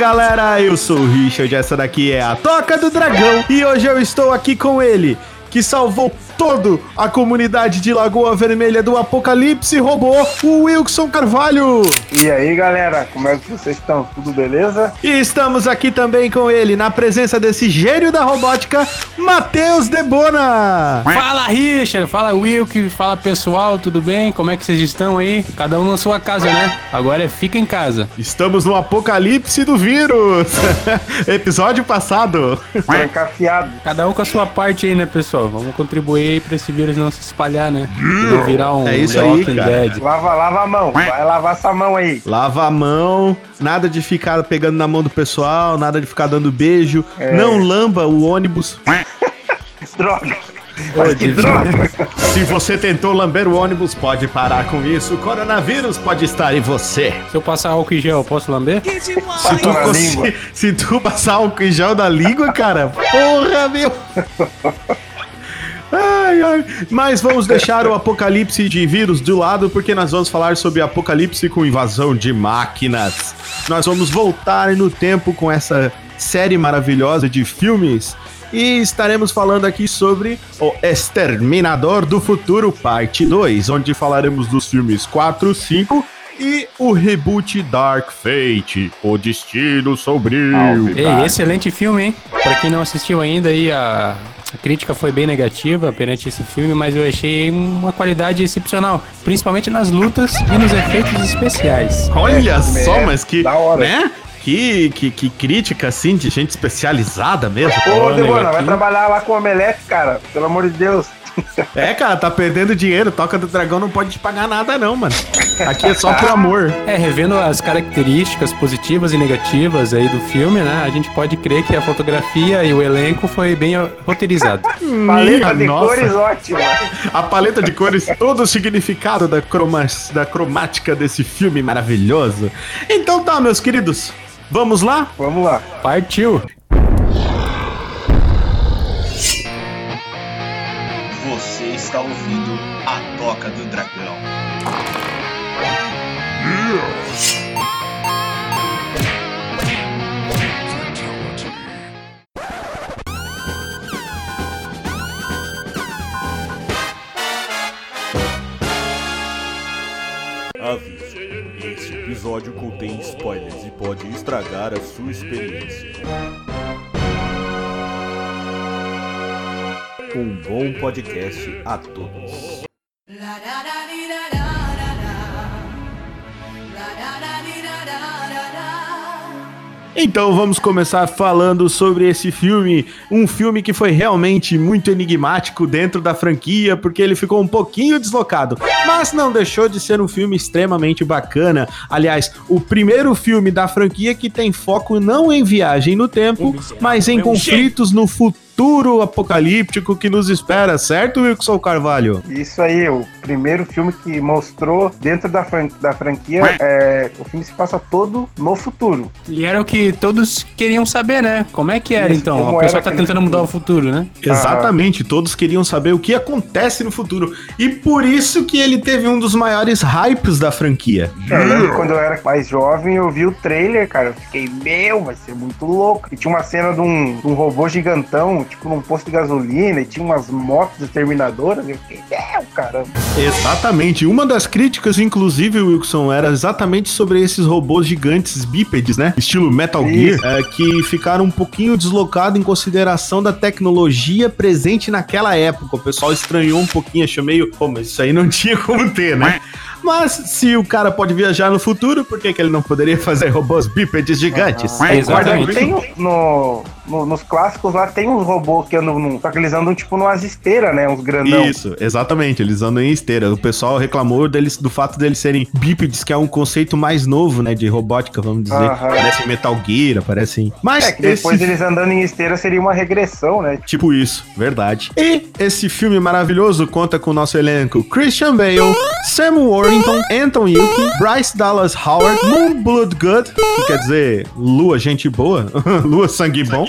Galera, eu sou o Richard, essa daqui é a Toca do Dragão. E hoje eu estou aqui com ele, que salvou todo a comunidade de Lagoa Vermelha do Apocalipse robô, o Wilson Carvalho. E aí, galera, como é que vocês estão? Tudo beleza? E estamos aqui também com ele, na presença desse gênio da robótica, Matheus Debona. Fala, Richard. Fala, Wilk. Fala, pessoal. Tudo bem? Como é que vocês estão aí? Cada um na sua casa, né? Agora é fica em casa. Estamos no apocalipse do vírus. Episódio passado. Trancafiado. Cada um com a sua parte aí, né, pessoal? Vamos contribuir aí pra esse vírus não se espalhar, né? Não virar um É isso aí, cara. Dead. Lava, lava a mão. Vai lavar essa mão aí. Lava a mão, nada de ficar pegando na mão do pessoal, nada de ficar dando beijo. Não lamba o ônibus. Droga. Ô, Mas que droga. Se você tentou lamber o ônibus, pode parar com isso. O coronavírus pode estar em você. Se eu passar álcool em gel, eu posso lamber? Se tu, língua. se tu passar álcool em gel na língua, cara, porra, meu. Ai, ai. Mas vamos deixar o apocalipse de vírus de lado, porque nós vamos falar sobre apocalipse com invasão de máquinas. Nós vamos voltar no tempo com essa série maravilhosa de filmes. E estaremos falando aqui sobre O Exterminador do Futuro, parte 2, onde falaremos dos filmes 4, 5 e o reboot Dark Fate, O Destino Sombrio. Ei, excelente filme, hein? Pra quem não assistiu ainda aí, a, a crítica foi bem negativa perante esse filme, mas eu achei uma qualidade excepcional, principalmente nas lutas e nos efeitos especiais. Olha só, É, mas que, da hora. né? Que, que, que crítica, assim, de gente especializada mesmo. Ô, Debona, vai trabalhar lá com omelete, cara. Pelo amor de Deus. É, cara, tá perdendo dinheiro. Toca do Dragão não pode te pagar nada, não, mano. Aqui é só por amor. É, revendo as características positivas e negativas aí do filme, né? A gente pode crer que a fotografia e o elenco foi bem roteirizado. Paleta de nossa. cores ótima. A paleta de cores, todo o significado da, croma, da cromática desse filme maravilhoso. Então tá, meus queridos. Vamos lá? Vamos lá. Partiu! Você está ouvindo a Toca do Dragão. Aviso: esse episódio contém spoilers e pode estragar a sua experiência. Um bom podcast a todos. Então vamos começar falando sobre esse filme, um filme que foi realmente muito enigmático dentro da franquia, porque ele ficou um pouquinho deslocado, mas não deixou de ser um filme extremamente bacana. Aliás, o primeiro filme da franquia que tem foco não em viagem no tempo, mas em conflitos no futuro apocalíptico que nos espera, certo, Wilson Carvalho? Isso aí, o primeiro filme que mostrou dentro da, fran- da franquia, é, o filme se passa todo no futuro. E era o que todos queriam saber, né? Como é que era, Isso, então? A pessoa era tá tentando mudar o futuro, né? Exatamente, todos queriam saber o que acontece no futuro. E por isso que ele teve um dos maiores hypes da franquia. Eu lembro quando eu era mais jovem, eu vi o trailer, cara. Eu fiquei, meu, vai ser muito louco. E tinha uma cena de um, de um robô gigantão, tipo num posto de gasolina, e tinha umas motos exterminadoras. Eu fiquei, meu, caramba. Exatamente. Uma das críticas, inclusive, Wilson, era exatamente sobre esses robôs gigantes bípedes, né? Estilo Metal Gear, é, que ficaram um pouquinho deslocados em consideração da tecnologia presente naquela época. O pessoal estranhou um pouquinho, achou meio, pô, mas isso aí não tinha como ter, né? Mas se o cara pode viajar no futuro, por que, que ele não poderia fazer robôs bípedes gigantes? Ah, exatamente. Tem no, no- nos clássicos lá tem uns robôs que andam num. Só que eles andam tipo numas esteiras, né? Uns grandão. Isso, exatamente. Eles andam em esteira. O pessoal reclamou deles, do fato deles serem bípedes, que é um conceito mais novo, né? De robótica, vamos dizer. Aham. Parece Metal Gear, parecem. Mas É que depois esse- eles andando em esteira seria uma regressão, né? Tipo isso, verdade. E esse filme maravilhoso conta com o nosso elenco Christian Bale, Sam Worthington Warrington, Anton Yelkin, Bryce Dallas Howard, Moon Blood Good, que quer dizer lua gente boa, lua sangue bom,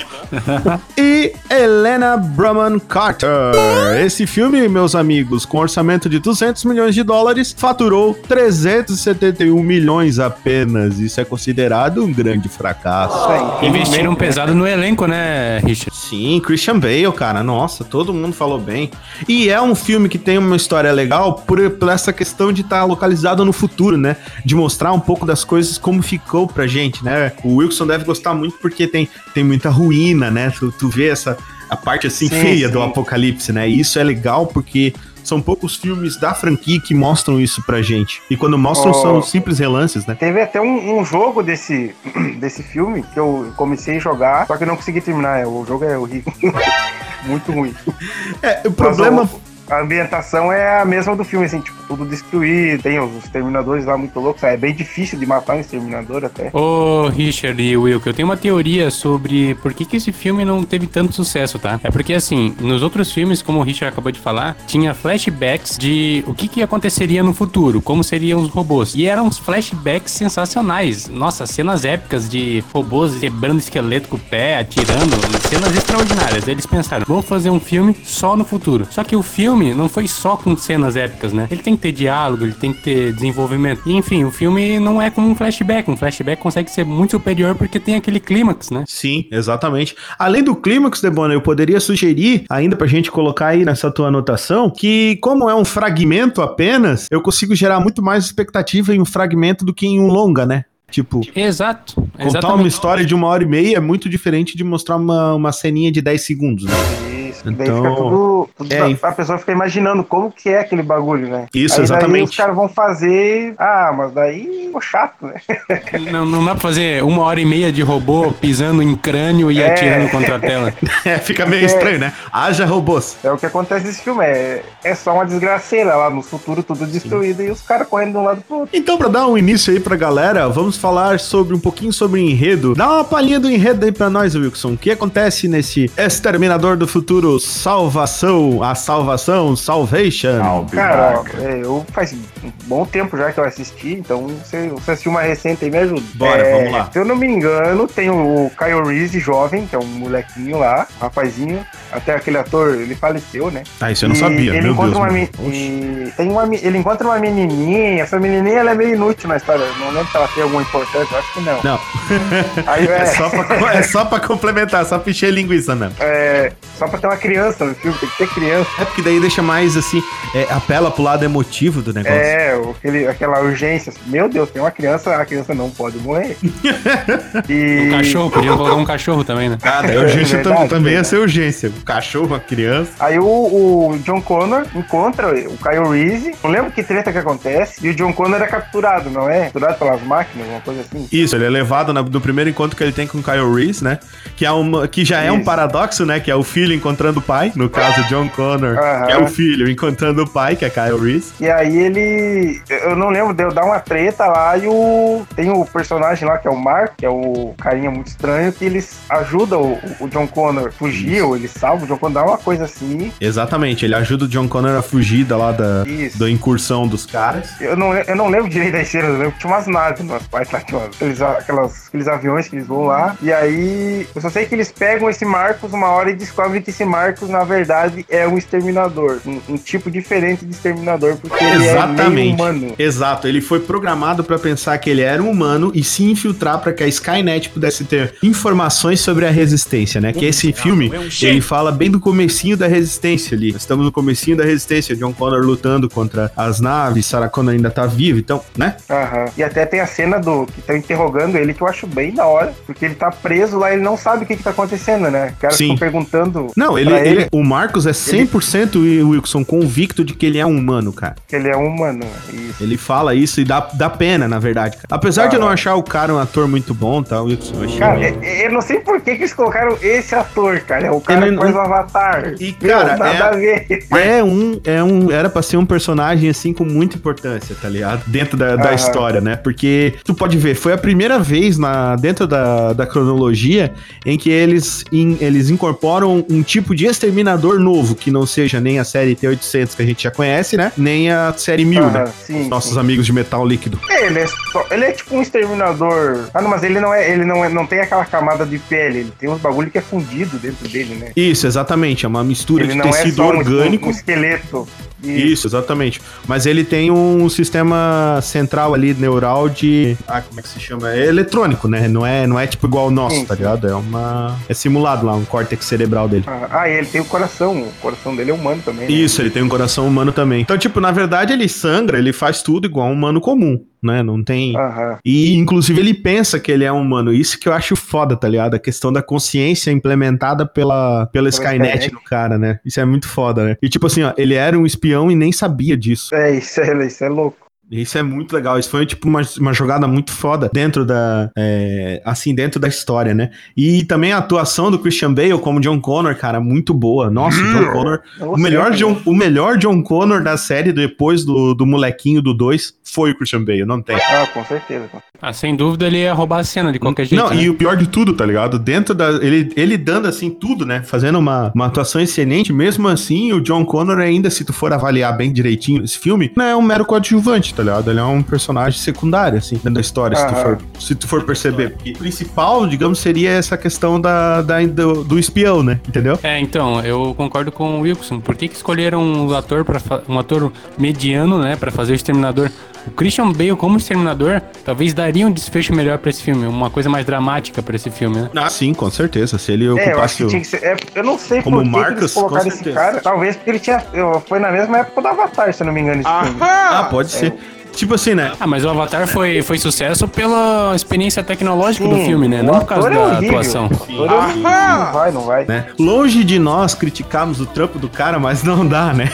e Helena Brahman Carter. Esse filme, meus amigos, com orçamento de 200 milhões de dólares, faturou 371 milhões apenas. Isso é considerado um grande fracasso. Investiram pesado no elenco, né, Richard? Sim, Christian Bale, cara. Nossa, todo mundo falou bem. E é um filme que tem uma história legal por, por essa questão de estar localizado no futuro, né? De mostrar um pouco das coisas como ficou pra gente, né? O Wilson deve gostar muito porque tem, tem muita ruína, né? Tu, tu vê essa a parte assim Sim, feia sim. do apocalipse, né? E isso é legal porque são poucos filmes da franquia que mostram isso pra gente. E quando mostram Oh. são simples relances, né? Teve até um, um jogo desse, desse filme que eu comecei a jogar, só que eu não consegui terminar. O jogo é horrível. Muito ruim. É, o problema Mas a ambientação é a mesma do filme, assim, tipo, tudo destruído, tem os exterminadores lá muito loucos. É bem difícil de matar um exterminador até. Ô, Richard e que eu tenho uma teoria sobre por que, que esse filme não teve tanto sucesso, tá? É porque, assim, nos outros filmes, como o Richard acabou de falar, tinha flashbacks de o que, que aconteceria no futuro, como seriam os robôs. E eram uns flashbacks sensacionais. Nossa, cenas épicas de robôs quebrando esqueleto com o pé, atirando, cenas extraordinárias. Eles pensaram, vamos fazer um filme só no futuro. Só que o filme não foi só com cenas épicas, né? Ele tem que ter diálogo, ele tem que ter desenvolvimento. E, enfim, o filme não é como um flashback. Um flashback consegue ser muito superior porque tem aquele clímax, né? Sim, exatamente. Além do clímax, Debona, eu poderia sugerir, ainda pra gente colocar aí nessa tua anotação, que como é um fragmento apenas, eu consigo gerar muito mais expectativa em um fragmento do que em um longa, né? Tipo, Exato. contar uma exatamente. história de uma hora e meia é muito diferente de mostrar uma, uma ceninha de 10 segundos, né? Daí Então, fica tudo. tudo é, a, a pessoa fica imaginando como que é aquele bagulho, né? Isso, Aí Daí exatamente. os caras vão fazer. Ah, mas daí ficou chato, né? Não, não dá pra fazer uma hora e meia de robô pisando em crânio e É. atirando contra a tela. É, fica meio É. estranho, né? Haja robôs. É o que acontece nesse filme. É, é só uma desgraceira lá no futuro, tudo destruído, e os caras correndo de um lado pro outro. Então, pra dar um início aí pra galera, vamos falar sobre um pouquinho sobre enredo. Dá uma palhinha do enredo aí pra nós, Wilson. O que acontece nesse Exterminador do Futuro Salvação, a Salvação, Salvation? Cara, é, eu faz um bom tempo já que eu assisti, então você, você assistiu uma recente aí, me ajuda. Bora, É, vamos lá. Se eu não me engano, tem o Kyle Reese jovem, que é um molequinho lá, um rapazinho. Até aquele ator, ele faleceu, né? Ah, isso eu não E sabia, Ele meu encontra Deus. uma me- e tem uma, ele encontra uma menininha, essa menininha ela é meio inútil na história. Não lembro se ela tem alguma importância, eu acho que não. Não, Aí, é é, só, pra, é só pra complementar, só pra encher linguiça mesmo. é, só pra ter uma criança no filme, tem que ter criança. É porque daí deixa mais assim, é, apela pro lado emotivo do negócio. É, o- aquele, aquela urgência. Meu Deus, tem uma criança, a criança não pode morrer. e... Um cachorro, podiam colocar um cachorro também, né? Ah, daí urgência É tam- verdade, também ia ser urgência. Um cachorro, uma criança. Aí o, o John Connor encontra o Kyle Reese. Não lembro que treta que acontece. E o John Connor é capturado, não é? Capturado pelas máquinas, uma coisa assim. Isso, ele é levado no primeiro encontro que ele tem com o Kyle Reese, né? Que, é uma, que já é um Isso. paradoxo, né? Que é o filho encontrando o pai. No caso, John Connor, Aham. que é o filho encontrando o pai, que é Kyle Reese. E aí ele. Eu não lembro, deu dar uma treta lá e o. Tem o personagem lá que é o Mark, que é o carinha muito estranho, que eles ajudam o, o John Connor a fugir, ou ele salva o John Connor, dá uma coisa assim. Exatamente, ele ajuda o John Connor a fugir da, lá da, Isso. da incursão dos caras. Eu não, eu não lembro direito das cenas, eu lembro que tinha umas naves umas partes lá, tinha aqueles, aquelas, aqueles aviões que eles vão lá. E aí, eu só sei que eles pegam esse Marcos uma hora e descobrem que esse Marcos, na verdade, é um exterminador. Um, um tipo diferente de exterminador, porque ele é meio Exatamente. humano. Exato, ele foi programado pra pensar que ele era um humano e se infiltrar pra que a Skynet pudesse ter informações sobre a resistência, né? Que esse filme, ele fala bem do comecinho da resistência ali. Nós estamos no comecinho da resistência, John Connor lutando contra as naves, Sarah Connor ainda tá viva, então, né? Aham. E até tem a cena do que estão interrogando ele que eu acho bem da hora, porque ele tá preso lá, ele não sabe o que, que tá acontecendo, né? Os caras ficam perguntando Não, ele, pra ele- o Marcos é 100% Wilson convicto de que ele é um humano, cara. ele é humano. Isso. Ele fala isso e dá, dá pena, na verdade. cara. Apesar de eu não achar o cara um ator muito bom, tá, Wilson? Eu achei Cara, meio- eu não sei por que, que eles colocaram esse ator, cara. É o cara Ele que faz o Avatar. E, Meu, cara, nada é- a ver. É um, é um, era pra ser um personagem assim com muita importância, tá ligado? Dentro da, da história, né? Porque tu pode ver, foi a primeira vez na, dentro da, da cronologia em que eles, in- eles incorporam um tipo de exterminador novo, que não seja nem a série T800 que a gente já conhece, né? Nem a série 1000. Aham. Aham, né? sim, Os nossos sim. amigos de metal líquido. É, ele é, só- ele é tipo um exterminador. Ah, não, mas ele não é, ele não é, não tem aquela camada de pele, ele tem uns bagulho que é fundido dentro dele, né? Isso, exatamente. É uma mistura Ele de não é tecido um- orgânico. um, esqueleto. Isso, exatamente. Mas ele tem um sistema central ali, neural de. Ah, como é que se chama? É eletrônico, né? Não é, não é tipo igual o nosso, Sim, tá sim. ligado? É uma. É simulado lá, um córtex cerebral dele. Ah, ah, e ele tem o coração. O coração dele é humano também. né? Isso, ele tem um coração humano também. Então, tipo, na verdade, ele sangra, ele faz tudo igual um humano comum, né? Não tem. Aham. E, inclusive, ele pensa que ele é um humano. Isso que eu acho foda, tá ligado? A questão da consciência implementada pela, pela Skynet Skynet. no cara, né? Isso é muito foda, né? E, tipo assim, ó, ele era um espião e nem sabia disso. É, isso é, isso é louco. Isso é muito legal. Isso foi, tipo, uma, uma jogada muito foda dentro da... é, assim, dentro da história, né? E também a atuação do Christian Bale como John Connor, cara, muito boa. Nossa, o John Connor... Eu O melhor. John, o melhor John Connor da série, depois do, do molequinho do 2, foi o Christian Bale, não tem. Ah, com certeza. Ah, sem dúvida ele ia roubar a cena de qualquer jeito. Não, né? e o pior de tudo, tá ligado? Dentro da. Ele, ele dando assim tudo, né? Fazendo uma, uma atuação excelente, mesmo assim, o John Connor, ainda, se tu for avaliar bem direitinho esse filme, não é um mero coadjuvante, tá ligado? Ele é um personagem secundário, assim, dentro da história, se tu, for, se tu for perceber. Porque o principal, digamos, seria essa questão da, da- do, do espião, né? Entendeu? É, então, eu concordo com o Wilson. Por que, que escolheram um ator para um ator mediano, né, para fazer o Exterminador? O Christian Bale como Exterminador talvez daria um desfecho melhor pra esse filme, uma coisa mais dramática pra esse filme, né? Ah, sim, com certeza. Se ele É, eu acho ocupasse que o. tinha que ser. é, eu não sei Como por que que eles colocaram com esse cara. Talvez porque ele tinha. Foi na mesma época do Avatar, se eu não me engano, esse filme. Ah, pode ser. Tipo assim, né? Ah, mas o Avatar foi, foi sucesso pela experiência tecnológica do Sim, filme, né? Não por causa é da atuação. É horrível. Não vai, não vai. né? Longe de nós criticarmos o trampo do cara, mas não dá, né?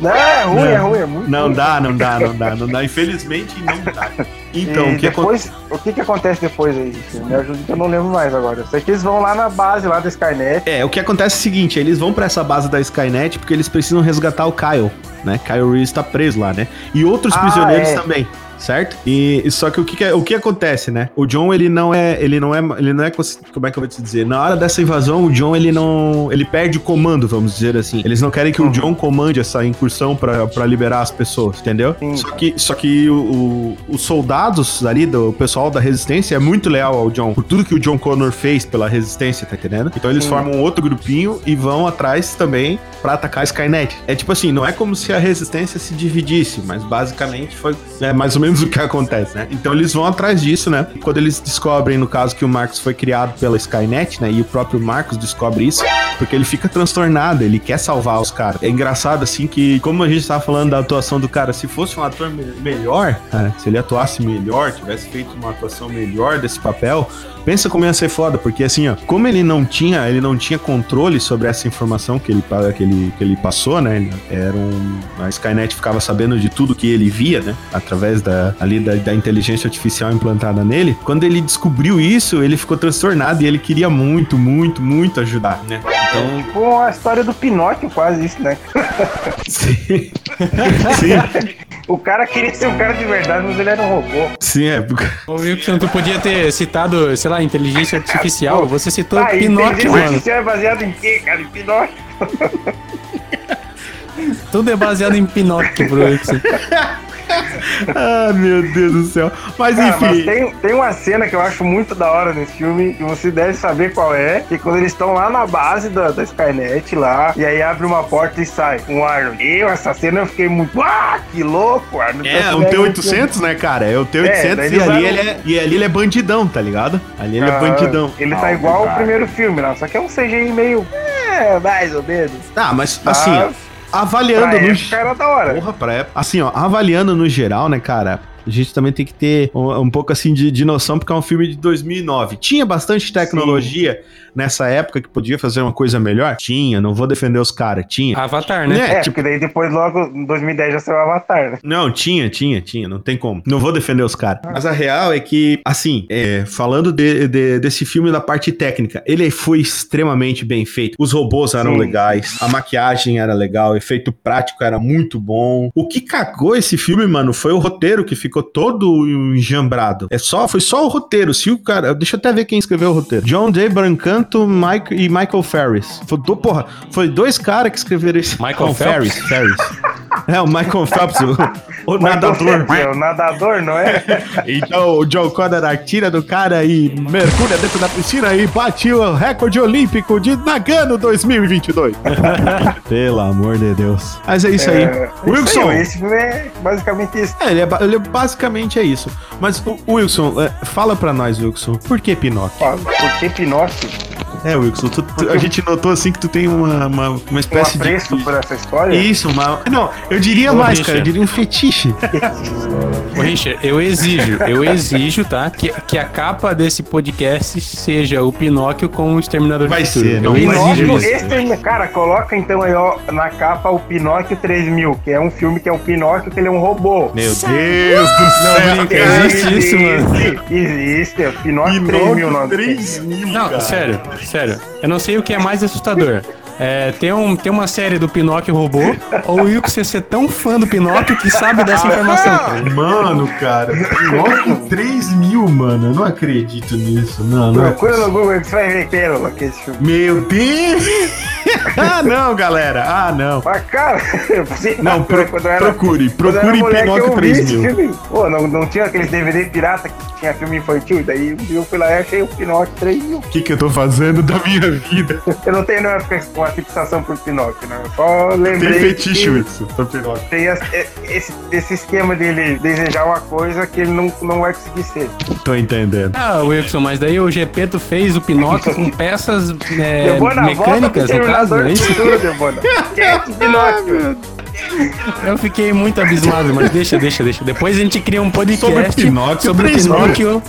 Não, é ruim, é ruim, é muito Não ruim. dá, não dá, não dá, não dá. Infelizmente não dá. Então, e o que depois, o que que acontece depois aí? Me ajuda que eu não lembro mais agora. Eu sei que eles vão lá na base lá da Skynet. É, o que acontece é o seguinte, eles vão pra essa base da Skynet porque eles precisam resgatar o Kyle, né? Kyle Reese tá preso lá, né? E outros Ah, prisioneiros é. também. Certo? E e só que o que, que é- o que acontece, né? O John ele não é, ele não é, ele não é como é que eu vou te dizer? Na hora dessa invasão, o John ele não, ele perde o comando, vamos dizer assim. Eles não querem que o John comande essa incursão pra pra liberar as pessoas, entendeu? Sim. Só que, só que o, o- os soldados ali do pessoal da resistência é muito leal ao John por tudo que o John Connor fez pela resistência, tá entendendo? Então eles Sim. formam outro grupinho e vão atrás também pra atacar a Skynet. É tipo assim, não é como se a resistência se dividisse, mas basicamente foi é mais ou menos o que acontece, né? Então eles vão atrás disso, né? Quando eles descobrem, no caso, que o Marcos foi criado pela Skynet, né? E o próprio Marcos descobre isso, porque ele fica transtornado, ele quer salvar os caras. É engraçado, assim, que como a gente tava falando da atuação do cara, se fosse um ator me- melhor, cara, se ele atuasse melhor, tivesse feito uma atuação melhor desse papel, pensa como ia ser foda, porque assim, ó, como ele não tinha, ele não tinha controle sobre essa informação que ele, que ele, que ele passou, né? Ele era um, a Skynet ficava sabendo de tudo que ele via, né? Através da, ali da, da inteligência artificial implantada nele. Quando ele descobriu isso, ele ficou transtornado e ele queria muito, muito, muito ajudar, né? Então, Tipo a história do Pinóquio, quase isso, né? sim. sim, O cara queria ser um cara de verdade, mas ele era um robô. sim, é. Ô Wilson, tu podia ter citado, sei lá, inteligência artificial. Você citou Ah, Pinóquio, inteligência mano. artificial é baseado em quê, cara? Em Pinóquio. Tudo é baseado em Pinóquio Wilson. Ah, meu Deus do céu. Mas Cara, mas enfim. tem, tem uma cena que eu acho muito da hora nesse filme, que você deve saber qual é, que é quando eles estão lá na base da, da Skynet lá, e aí abre uma porta e sai um Arnold. Eu, essa cena eu fiquei muito. Ah, que louco, Arnold. É, um cena T-800, né, cara? É o É, T-800 daí e, ali usaram- ele é, e ali ele é bandidão, tá ligado? Ali ele é Ah, bandidão. Ele tá Ah, igual ao primeiro filme. Só que é um CGI meio. É, mais ou menos. Ah, mas assim, Mas, avaliando pra no. época era da hora. Porra, pra época. Assim, ó, avaliando no geral, né, cara? A gente também tem que ter um, um pouco assim de, de noção, porque é um filme de 2009. Tinha bastante tecnologia nessa época que podia fazer uma coisa melhor? Tinha, não vou defender os caras. Tinha. Avatar, né? É, É, tipo- porque daí depois, logo, em 2010 já saiu o Avatar, né? Não, tinha, tinha, tinha, não tem como. Não vou defender os caras. Mas a real é que, assim, é, falando de- de- desse filme da parte técnica, ele foi extremamente bem feito. Os robôs eram Sim. legais, a maquiagem era legal, o efeito prático era muito bom. O que cagou esse filme, mano, foi o roteiro que ficou todo enjambrado. É só, foi só o roteiro. Se o cara, deixa eu até ver quem escreveu o roteiro. John J. Brancanto Mike, e Michael Ferris. Foi, do- porra, foi dois caras que escreveram esse. Michael Oh, Ferris. Ferris. É, o Michael Phelps. O- Mas nadador. É o nadador, não é? Então o John Connor tira do cara e mergulha dentro da piscina e bate o recorde olímpico de Nagano 2022. Pelo amor de Deus. Mas é isso aí. É, Wilson. isso aí, esse filme é basicamente isso. É, ele, é, ele é basicamente é isso. Mas, o, Wilson, é, fala pra nós, Wilson, por que Pinóquio? Por que Pinóquio? É, Wilson, tu- tu- a gente notou assim que tu tem uma, uma, uma Um espécie apreço de. por essa história? Isso, uma. Não, eu diria mais, cara, eu diria um fetiche. Ô, Richard, eu exijo, eu exijo, tá? Que, que a capa desse podcast seja o Pinóquio com o Exterminador Vai do Futuro. ser, não eu vai exijo Pinóquio, isso. esse, cara, coloca então aí, ó, na capa o Pinóquio 3000, que é um filme que é o Pinóquio, que ele é um robô. Meu Deus do céu, brinca, cara. existe isso, mano. Existe, é o Pinóquio 3000 o nome. 3 mil, Não, cara. sério, sério. Eu não sei o que é mais assustador. É, tem, um, tem uma série do Pinóquio robô, ou o Wilson ser tão fã do Pinóquio que sabe dessa informação. Mano, cara, Pinóquio 3 mil, mano. Eu não acredito nisso. Não, não. é Procura no Google que você vai ver pérola que é esse filme. Meu Deus! ah, não, galera. Ah, não. Mas, cara, você Não, pro- era- procure, procure Pinóquio eu vi esse 3000. filme. Pô, não, não tinha aqueles DVD pirata que tinha filme infantil, e daí eu fui lá e achei o Pinóquio 3000. O que, que eu tô fazendo da minha vida? Eu não tenho nenhuma uma fixação por Pinóquio, né? Eu só Tem lembrei. fetiche, que Wilson, pra Pinóquio. Tem as- e- esse, esse esquema dele desejar uma coisa que ele não, não vai conseguir ser. Tô entendendo. Ah, Wilson, mas daí o Gepeto fez o Pinóquio com peças é, Debona, mecânicas, no caso, não é isso? Futuro, Debona. Esquece Pinóquio. Eu fiquei muito abismado, mas deixa, deixa, deixa. Depois a gente cria um podcast Sobre Pinóquio, sobre o três mil. Pinóquio.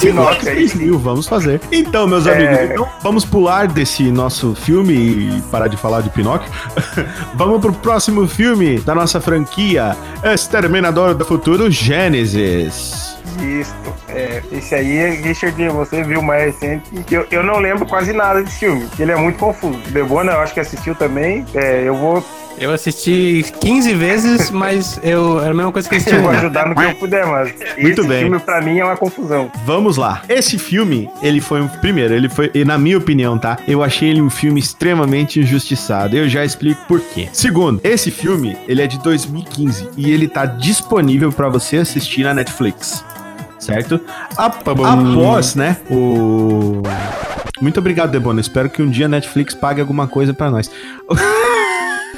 Pinóquio, é 3 isso. mil, vamos fazer. Então, meus É. amigos, então, vamos pular desse nosso filme e parar de falar de Pinóquio. vamos pro próximo filme da nossa franquia, Exterminador do Futuro Gênesis. Isso. É, esse aí, Richard, você viu mais recente. Eu, eu não lembro quase nada desse filme. Ele é muito confuso. Debona, eu acho que assistiu também. É, eu vou, Eu assisti 15 vezes, mas eu era a mesma coisa que assisti eu vou ajudar no que eu puder, mas Muito esse bem. filme pra mim é uma confusão. Vamos lá. Esse filme, ele foi um. Primeiro, ele foi, e na minha opinião, tá? Eu achei ele um filme extremamente injustiçado. Eu já explico por quê. Segundo, esse filme, ele é de 2015 e ele tá disponível pra você assistir na Netflix. Certo? Ap- bom. após, né? O. Muito obrigado, Debona. Espero que um dia a Netflix pague alguma coisa pra nós.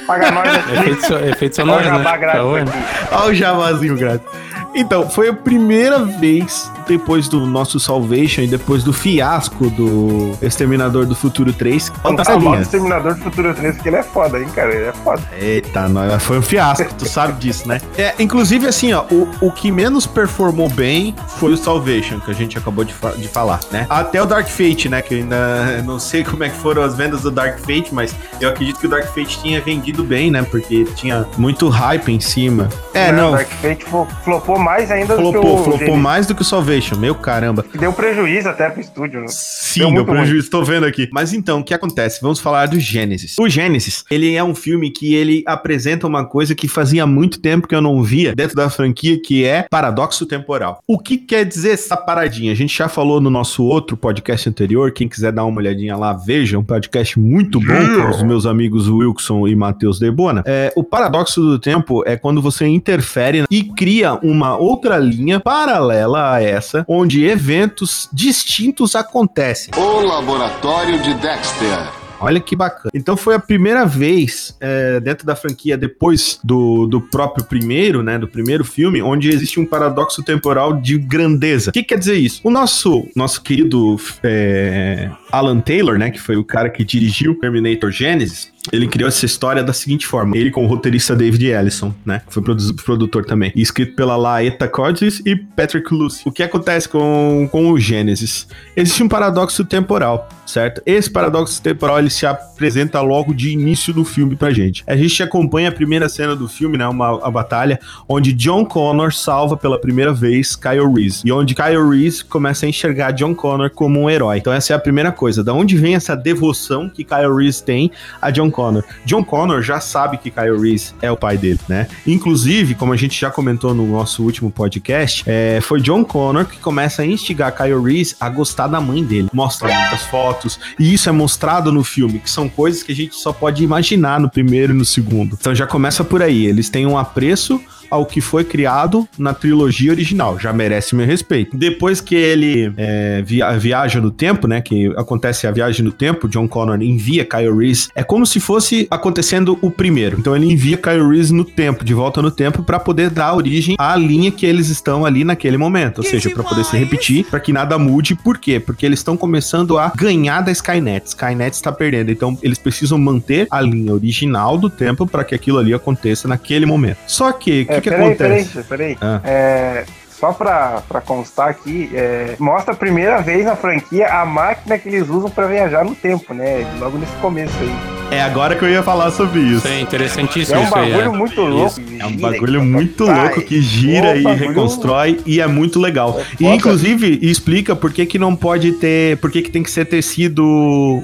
Paga nós Efeito, so, efeito Olha sonoro, o jabá né? grátis Tá aqui. Olha o javazinho grátis. Então, foi a primeira vez depois do nosso Salvation e depois do fiasco do Exterminador do Futuro 3. Não Conta tá do. Exterminador do Futuro 3, porque ele é foda, hein, cara? Ele é foda. Eita, nós- foi um fiasco, tu sabe disso, né? É, inclusive, assim, ó, o, o que menos performou bem foi o Salvation, que a gente acabou de, fa- de falar, né? Até o Dark Fate, né? Que eu ainda não sei como é que foram as vendas do Dark Fate, mas eu acredito que o Dark Fate tinha vendido bem, né? Porque tinha muito hype em cima. É, Né, não. Dark Fate flo- flopou mais ainda do que Flopou, o flopou mais do que o Salvation, meu caramba. Deu prejuízo até pro estúdio, né? Sim, Deu deu prejuízo, tô vendo aqui. Mas então, o que acontece? Vamos falar do Gênesis. O Gênesis, ele é um filme que ele apresenta uma coisa que fazia muito tempo que eu não via dentro da franquia, que é paradoxo temporal. O que quer dizer essa paradinha? A gente já falou no nosso outro podcast anterior, quem quiser dar uma olhadinha lá, veja, um podcast muito bom com os meus amigos Wilson e Matheus Debona. É, o paradoxo do tempo é quando você interfere e cria uma outra linha paralela a essa, onde eventos distintos acontecem. O Laboratório de Dexter. Olha que bacana. Então foi a primeira vez é, dentro da franquia, depois do, do próprio primeiro, né? Do primeiro filme, onde existe um paradoxo temporal de grandeza. O que quer dizer isso? O nosso, nosso querido é, Alan Taylor, né? Que foi o cara que dirigiu Terminator Genesis. Ele criou essa história da seguinte forma: ele com o roteirista David Ellison, né? Foi produ- produtor também. E escrito pela Laeta Codis e Patrick Lucy. O que acontece com, com o Gênesis? Existe um paradoxo temporal, certo? Esse paradoxo temporal ele se apresenta logo de início do filme pra gente. A gente acompanha a primeira cena do filme, né? Uma a batalha onde John Connor salva pela primeira vez Kyle Reese. E onde Kyle Reese começa a enxergar John Connor como um herói. Então essa é a primeira coisa. Da onde vem essa devoção que Kyle Reese tem a John Connor? John Connor já sabe que Kyle Reese é o pai dele, né? Inclusive, como a gente já comentou no nosso último podcast, é, foi John Connor que começa a instigar Kyle Reese a gostar da mãe dele. Mostra muitas fotos, e isso é mostrado no filme, que são coisas que a gente só pode imaginar no primeiro e no segundo. Então já começa por aí. Eles têm um apreço ao que foi criado na trilogia original. Já merece meu respeito. Depois que ele é, via- viaja no tempo, né? Que acontece a viagem no tempo, John Connor envia Kyle Reese. É como se fosse acontecendo o primeiro. Então ele envia Kyle Reese no tempo, de volta no tempo, pra poder dar origem à linha que eles estão ali naquele momento. Ou seja, pra poder se repetir, pra que nada mude. Por quê? Porque eles estão começando a ganhar da Skynet. Skynet está perdendo. Então eles precisam manter a linha original do tempo pra que aquilo ali aconteça naquele momento. Só que, que, É, que peraí, acontece? peraí, peraí. Ah. É, só pra, pra constar aqui, é, mostra a primeira vez na franquia a máquina que eles usam pra viajar no tempo, né? Logo nesse começo aí. É agora que eu ia falar sobre isso. Isso é interessantíssimo É um isso aí. bagulho é. muito louco. É um bagulho e- muito louco que gira pô, e bagulho- reconstrói e é muito legal. É E inclusive explica por que, que não pode ter, por que, que tem que ser tecido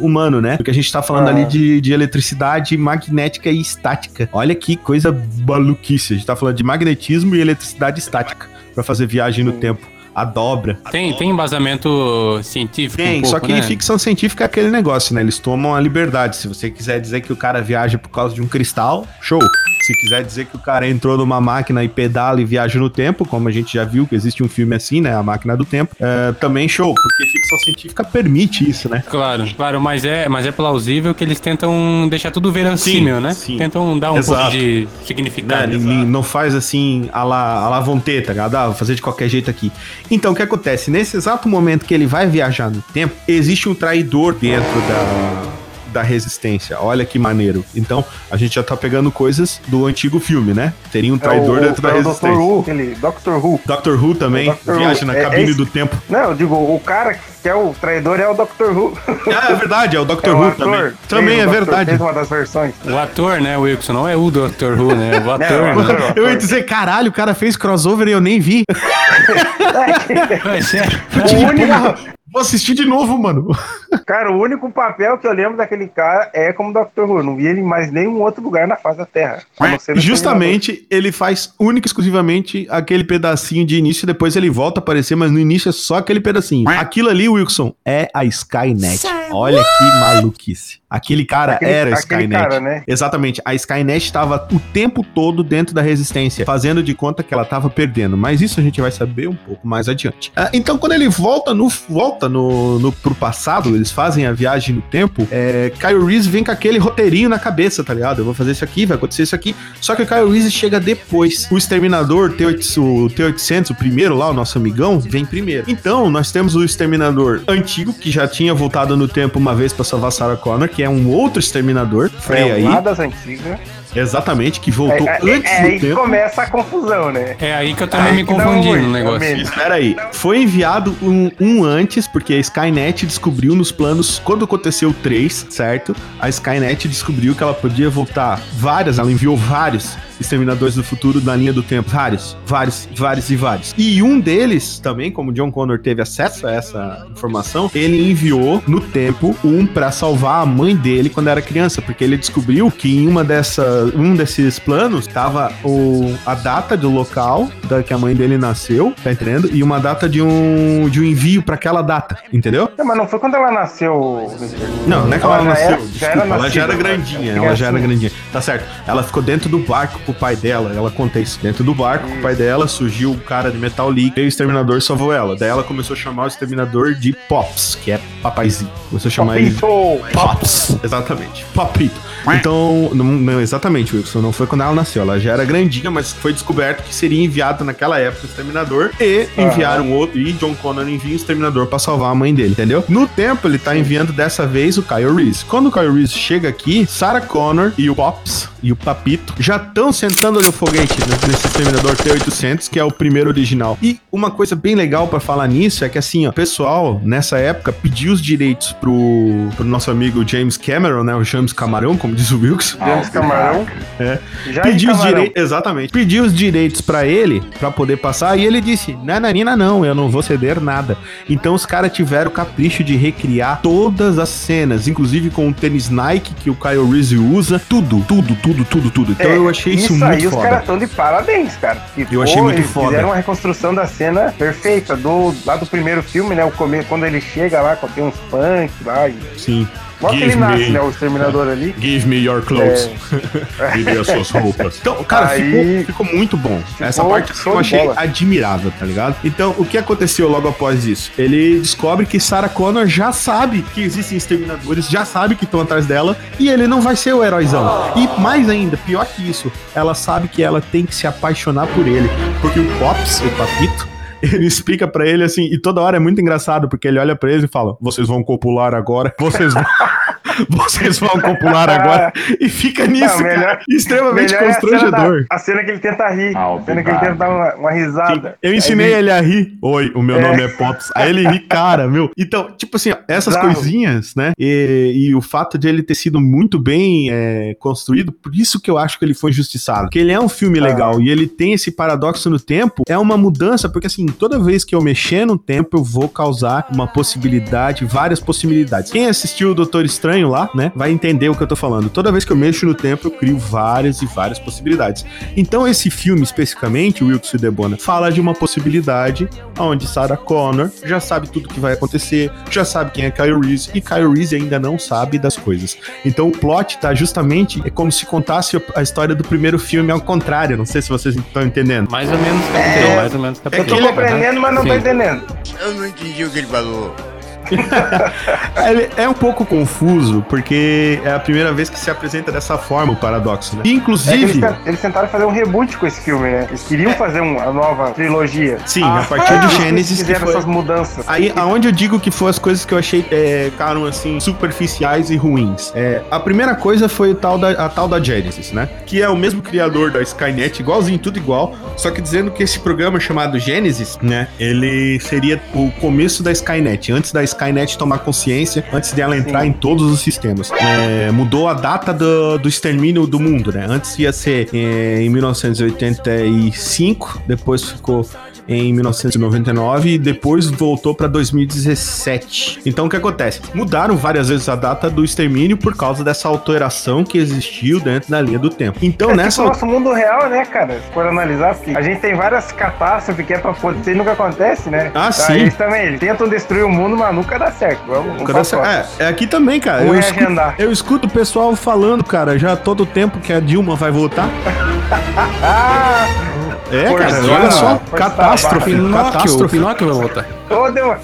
humano, né? Porque a gente tá falando Ah. ali de, de eletricidade magnética e estática. Olha que coisa maluquice. A gente tá falando de magnetismo e eletricidade estática pra fazer viagem no tempo. A dobra. Tem, tem embasamento científico Tem, um pouco, só que né? ficção científica é aquele negócio, né? Eles tomam a liberdade. Se você quiser dizer que o cara viaja por causa de um cristal, show. Se quiser dizer que o cara entrou numa máquina e pedala e viaja no tempo, como a gente já viu que existe um filme assim, né? A máquina do tempo, é, também show, porque ficção científica permite isso, né? Claro, claro, mas é, mas é plausível que eles tentam deixar tudo verossímil, Sim, né? sim. Tentam dar um Exato. pouco de Né? significado. Ninguém- Não faz assim a la, a la vontade, tá ligado? Ah, vou fazer de qualquer jeito aqui. Então, o que acontece? Nesse exato momento que ele vai viajar no tempo, existe um traidor dentro da, da resistência. Olha que maneiro. Então, a gente já tá pegando coisas do antigo filme, né? Teria um traidor é o, dentro da é o resistência. Dr. Who, aquele Doctor Who. Doctor Who também É o Dr. Who. viaja na É- é cabine esse- do tempo. Não, eu digo, o cara que é o traidor é o Dr. Who. Ah, é verdade, é o Dr. É o Who ator. também. Também o é Dr. verdade. Fez uma das versões. O ator, né, Wilson? Não é o Dr. Who, né? O ator, Não, né? ator. Eu ia dizer, caralho, o cara fez crossover e eu nem vi. Mas é- O único, Porra, vou assistir de novo, mano. cara, o único papel que eu lembro daquele cara é como Dr. Who. Não vi ele em mais nenhum outro lugar na face da Terra. Justamente, ele faz única e exclusivamente aquele pedacinho de início, depois ele volta a aparecer, mas no início é só aquele pedacinho. Aquilo ali, Wilson, é a Skynet. Olha que maluquice. Aquele cara Aquele- era a aquele Skynet. cara, né? Exatamente. A Skynet estava o tempo todo dentro da resistência, fazendo de conta que ela estava perdendo. Mas isso a gente vai saber um pouco mais adiante. Ah, então, quando ele volta no volta no, no pro passado, eles fazem a viagem no tempo. É, Kyle Reese vem com aquele roteirinho na cabeça, tá ligado? Eu vou fazer isso aqui, vai acontecer isso aqui. Só que o Kyle Reese chega depois. O Exterminador T800, o T800, o primeiro lá, o nosso amigão, vem primeiro. Então, nós temos o Exterminador antigo, que já tinha voltado no tempo uma vez para salvar Sarah Connor, que é um outro Exterminador. Freia É, aí. lá das antigas. Exatamente, que É, voltou é, antes é do aí que tempo. começa a confusão, né? É aí que eu também Ai, me que confundi no negócio. Espera aí, foi enviado um, um antes, porque a Skynet descobriu nos planos, quando aconteceu o 3, certo? A Skynet descobriu que ela podia voltar várias, ela enviou vários Exterminadores do Futuro na linha do tempo. Vários, vários, vários e vários. E um deles, também, como John Connor teve acesso a essa informação, ele enviou no tempo um pra salvar a mãe dele quando era criança, porque ele descobriu que em uma dessa, um desses planos tava o, a data do local da que a mãe dele nasceu, tá entendendo? E uma data de um, de um envio pra aquela data, entendeu? Não, mas não foi quando ela nasceu. Não, não é que ela já nasceu, era- desculpa, já era ela já era né? grandinha, ela já era assim. grandinha. Tá certo. Ela ficou dentro do barco com o pai dela, ela conta isso. Dentro do barco com o pai dela, surgiu o cara de Metal League e o Exterminador salvou ela. Daí ela começou a chamar o Exterminador de Pops, que é papaizinho. Começou a chamar ele de Papito! Pops. Exatamente. Papito. Então, não, não, exatamente, Wilson. Não foi quando ela nasceu. Ela já era grandinha, mas foi descoberto que seria enviado naquela época o Exterminador. E enviaram outro. E John Connor envia o Exterminador pra salvar a mãe dele, entendeu? No tempo, ele tá enviando dessa vez o Kyle Reese. Quando o Kyle Reese chega aqui, Sarah Connor e o Pops e o Papito já estão sentando no foguete nesse Exterminador T-800, que é o primeiro original. E uma coisa bem legal pra falar nisso é que assim, ó, o pessoal nessa época pediu os direitos pro, pro nosso amigo James Cameron, né? O James Camarão, como diz o Wilkes. James Camarão. É. Já Pediu em os direitos, exatamente. Pediu os direitos pra ele, pra poder passar, e ele disse: Nananina, não, eu não vou ceder nada. Então os caras tiveram o capricho de recriar todas as cenas, inclusive com o tênis Nike que o Kyle Reese usa, tudo, tudo, tudo, tudo, tudo. Então É, eu achei isso, aí muito os foda. caras estão de parabéns, cara. porque, Eu achei muito eles foda. Fizeram uma reconstrução da cena perfeita do lá do primeiro filme, né? O começo, quando ele chega lá, tem uns punk lá. E, Sim. Logo que Give ele nasce, me- né? O exterminador ali. Give me your clothes. Me dê as suas roupas. Então, cara, Aí- ficou, ficou muito bom. Essa Ficou parte assim, show eu achei bola. admirável, tá ligado? Então, o que aconteceu logo após isso? Ele descobre que Sarah Connor já sabe que existem exterminadores, já sabe que estão atrás dela, e ele não vai ser o heróizão. E mais ainda, pior que isso, ela sabe que ela tem que se apaixonar por ele. Porque o Pops, o Papito, ele explica pra ele assim, e toda hora é muito engraçado, porque ele olha pra eles e fala: Vocês vão copular agora, vocês vão. Vocês vão copular agora e fica nisso, Não, melhor- cara, extremamente Melhor é a cena, constrangedor. da- a cena que ele tenta rir. Ah, a cena que ele tenta dar uma, uma risada. Eu ensinei Aí ele a rir. Oi, o meu É. nome é Pops. Aí ele ri, cara, meu. Então, tipo assim, ó, essas Bizarro. coisinhas, né? E, e o fato de ele ter sido muito bem é, construído, por isso que eu acho que ele foi injustiçado. Porque ele é um filme legal e ele tem esse paradoxo no tempo. É uma mudança, porque assim, toda vez que eu mexer no tempo, eu vou causar uma possibilidade, várias possibilidades. Quem assistiu o Doutor Estranho lá, né, vai entender o que eu tô falando. Toda vez que eu mexo no tempo, eu crio várias e várias possibilidades. Então, esse filme, especificamente, o Wilkes e Debona, fala de uma possibilidade onde Sarah Connor já sabe tudo que vai acontecer, já sabe quem é Kyle Reese, e Kyle Reese ainda não sabe das coisas. Então, o plot tá justamente é como se contasse a história do primeiro filme ao contrário. Não sei se vocês estão entendendo. Mais ou menos captou, mais ou menos captou. Eu tô Aquele- compreendendo, mas não tô Sim. entendendo. Eu não entendi o que ele falou. Ele é um pouco confuso, porque é a primeira vez que se apresenta dessa forma o paradoxo, né? É que eles, Inclusive. eles tentaram fazer um reboot com esse filme, né? Eles queriam fazer uma nova trilogia. Sim, a partir de Gênesis fizeram foi. essas mudanças. Aí, aonde eu digo que foram as coisas que eu achei é, ficaram assim, superficiais e ruins. É, a primeira coisa foi o tal da, a tal da Genesis, né? Que é o mesmo criador da Skynet, igualzinho, tudo igual. Só que dizendo que esse programa chamado Genesis, né? Ele seria o começo da Skynet, antes da Skynet tomar consciência, antes dela entrar em todos os sistemas. É, mudou a data do, do extermínio do mundo, né? Antes ia ser é, em 1985, depois ficou em 1999 e depois voltou para 2017. Então o que acontece? Mudaram várias vezes a data do extermínio por causa dessa alteração que existiu dentro da linha do tempo. Então É nessa tipo o nosso mundo real, né, cara? Se for analisar, porque a gente tem várias catástrofes que é pra acontecer e nunca acontece, né? Ah, Então, sim. Eles também, eles tentam destruir o mundo, mas nunca dá certo. Vamos, Nunca dá certo. É, é aqui também, cara. Eu escuto, eu escuto o pessoal falando, cara, já todo tempo que a Dilma vai voltar. Ah! É, cara, olha só, catástrofe, Pinóquio. Pinóquio vai voltar. Deu...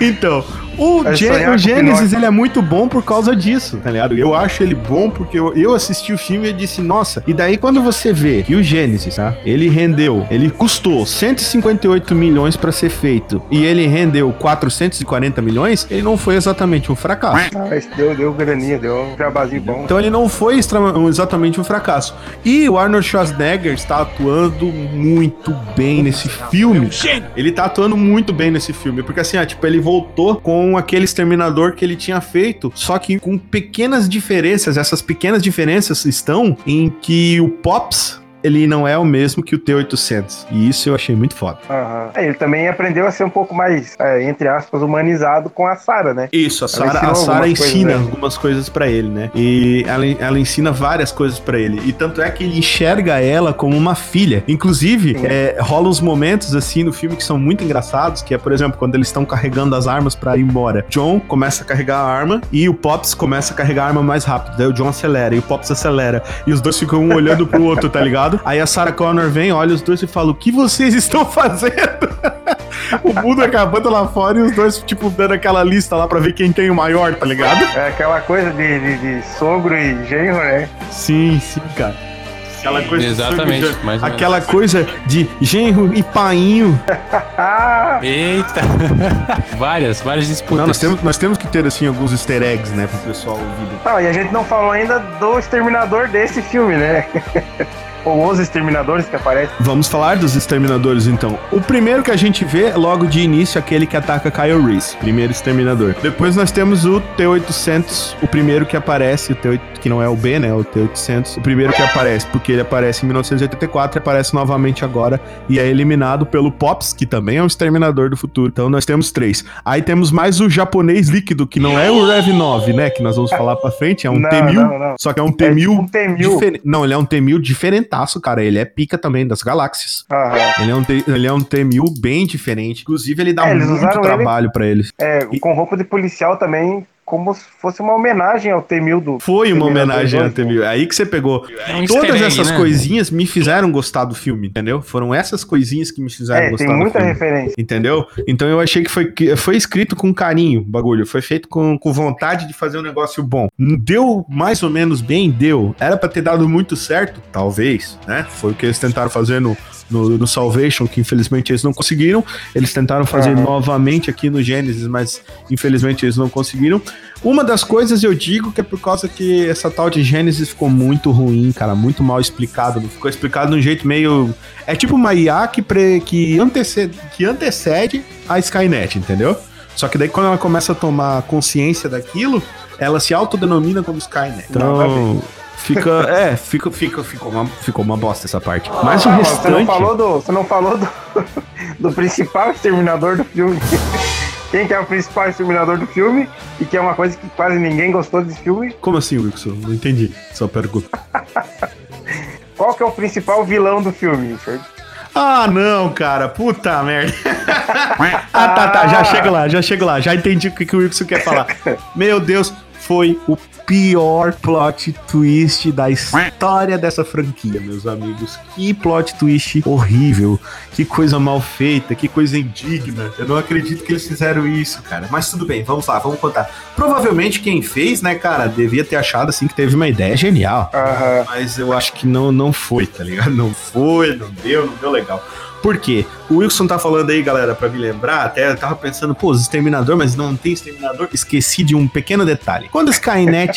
Então, o, o Gênesis, ele é muito bom por causa disso, tá ligado? Eu acho ele bom porque eu, eu assisti o filme e disse, nossa, e daí quando você vê que o Gênesis, tá? Ele rendeu, ele custou 158 milhões pra ser feito e ele rendeu 440 milhões, ele não foi exatamente um fracasso. Mas deu, deu graninha, deu um trabalhinho bom. Então ele não foi exatamente um fracasso. E o Arnold Schwarzenegger está atuando muito bem nesse filme. Ele tá atuando muito bem nesse filme, porque assim, ah, tipo, ele voltou com aquele exterminador que ele tinha feito, só que com pequenas diferenças. Essas pequenas diferenças estão em que o Pops ele não é o mesmo que o T-800. E isso eu achei muito foda. Aham. É, ele também aprendeu a ser um pouco mais, é, entre aspas, humanizado com a Sarah, né? Isso, a Ela Sarah, ensinou a Sarah algumas coisas, ensina né? algumas coisas pra ele, né? E ela, ela ensina várias coisas pra ele. E tanto é que ele enxerga ela como uma filha. Inclusive, é, rola uns momentos assim no filme que são muito engraçados, que é, por exemplo, quando eles estão carregando as armas pra ir embora. John começa a carregar a arma e o Pops começa a carregar a arma mais rápido. Daí o John acelera e o Pops acelera. E os dois ficam um olhando pro outro, tá ligado? Aí a Sarah Connor vem, olha os dois e fala: O que vocês estão fazendo? o mundo acabando lá fora e os dois, tipo, dando aquela lista lá pra ver quem tem o maior, tá ligado? É aquela coisa de, de, de sogro e genro, né? Sim, sim, cara. Aquela coisa Exatamente, de- mais ou menos. aquela coisa de genro e painho. Ah! Eita! várias, várias disputas. Não, nós temos, nós temos que ter assim alguns easter eggs, né, pro pessoal ouvir. Não, e a gente não falou ainda do exterminador desse filme, né? Ou os exterminadores que aparecem. Vamos falar dos exterminadores então. O primeiro que a gente vê logo de início é aquele que ataca Kyle Reese, primeiro exterminador. Depois nós temos o T800, o primeiro que aparece, o T8 que não é o B, né, o T800, o primeiro que aparece, porque ele aparece em 1984 e aparece novamente agora e é eliminado pelo Pops, que também é um exterminador do futuro. Então nós temos três. Aí temos mais o japonês líquido, que não é o Rev 9, né, que nós vamos falar pra frente, é um Não, T-1000, não, não. só que é um É T-1000 tipo um T-1000. diferente. Não, ele é um T-1000 diferentaço, cara. Ele é pica também das galáxias. Ele é um, T- ele é um T-1000 bem diferente. Inclusive, ele dá É, muito trabalho pra eles. É, com roupa de policial também como se fosse uma homenagem ao T-1000 do. Foi uma homenagem a 2, T-1000. É aí que você pegou. É um Todas essas né? coisinhas me fizeram gostar do filme, entendeu? Foram essas coisinhas que me fizeram É, gostar tem do muita filme. referência. Entendeu? Então eu achei que foi, que foi escrito com carinho o bagulho. Foi feito com, com vontade de fazer um negócio bom. Deu mais ou menos bem? Deu. Era pra ter dado muito certo? Talvez, né? Foi o que eles tentaram fazer no, no, no Salvation, que infelizmente eles não conseguiram. Eles tentaram fazer Aham. novamente aqui no Gênesis, mas infelizmente eles não conseguiram. Uma das coisas eu digo que é por causa que essa tal de Gênesis ficou muito ruim, cara, muito mal explicado. Ficou explicado de um jeito meio. É tipo uma IA que, pre... que, antecede... que antecede a Skynet, entendeu? Só que daí quando ela começa a tomar consciência daquilo, ela se autodenomina como Skynet. Então. Fica. É, fica, fica, ficou, uma, ficou uma bosta essa parte. Mas o Ah, mas Você não restante. falou do, você não falou do, do principal exterminador do filme. Quem que é o principal exterminador do filme? E que é uma coisa que quase ninguém gostou desse filme. Como assim, Wilson? Não entendi sua pergunta. Qual que é o principal vilão do filme, Richard? Ah, não, cara. Puta merda. ah, tá, tá. Já chego lá, já chego lá. Já entendi o que, que o Wilson quer falar. Meu Deus, foi o pior plot twist da história dessa franquia, meus amigos. Que plot twist horrível. Que coisa mal feita, que coisa indigna. Eu não acredito que eles fizeram isso, cara. Mas tudo bem, vamos lá, vamos contar. Provavelmente quem fez, né, cara, devia ter achado assim que teve uma ideia genial. Aham. Mas eu acho que não, não foi, tá ligado? Não foi, não deu, não deu legal. Por quê? O Wilson tá falando aí, galera, pra me lembrar, até eu tava pensando, pô, os exterminador, mas não tem exterminador. Esqueci de um pequeno detalhe. Quando a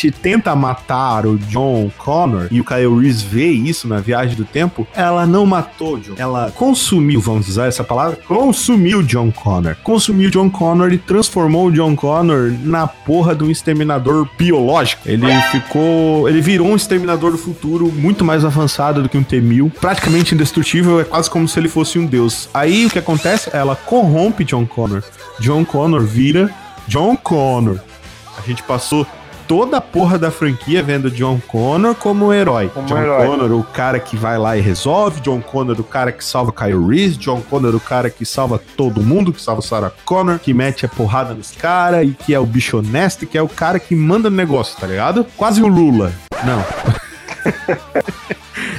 Skynet tenta matar o John Connor e o Kyle Reese vê isso na viagem do tempo, ela não matou John. Ela consumiu, vamos usar essa palavra? Consumiu John Connor. Consumiu John Connor e transformou o John Connor na porra de um exterminador biológico. Ele ficou. Ele virou um exterminador do futuro muito mais avançado do que um T-1000. Praticamente indestrutível, é quase como se ele fosse um deus. Aí o que acontece? Ela corrompe John Connor. John Connor vira John Connor. A gente passou toda a porra da franquia vendo John Connor como um herói. Como John herói. Connor, o cara que vai lá e resolve. John Connor, o cara que salva Kyle Reese. John Connor, o cara que salva todo mundo, que salva Sarah Connor, que mete a porrada nos caras e que é o bicho honesto, que é o cara que manda no negócio, tá ligado? Quase o Lula. Não.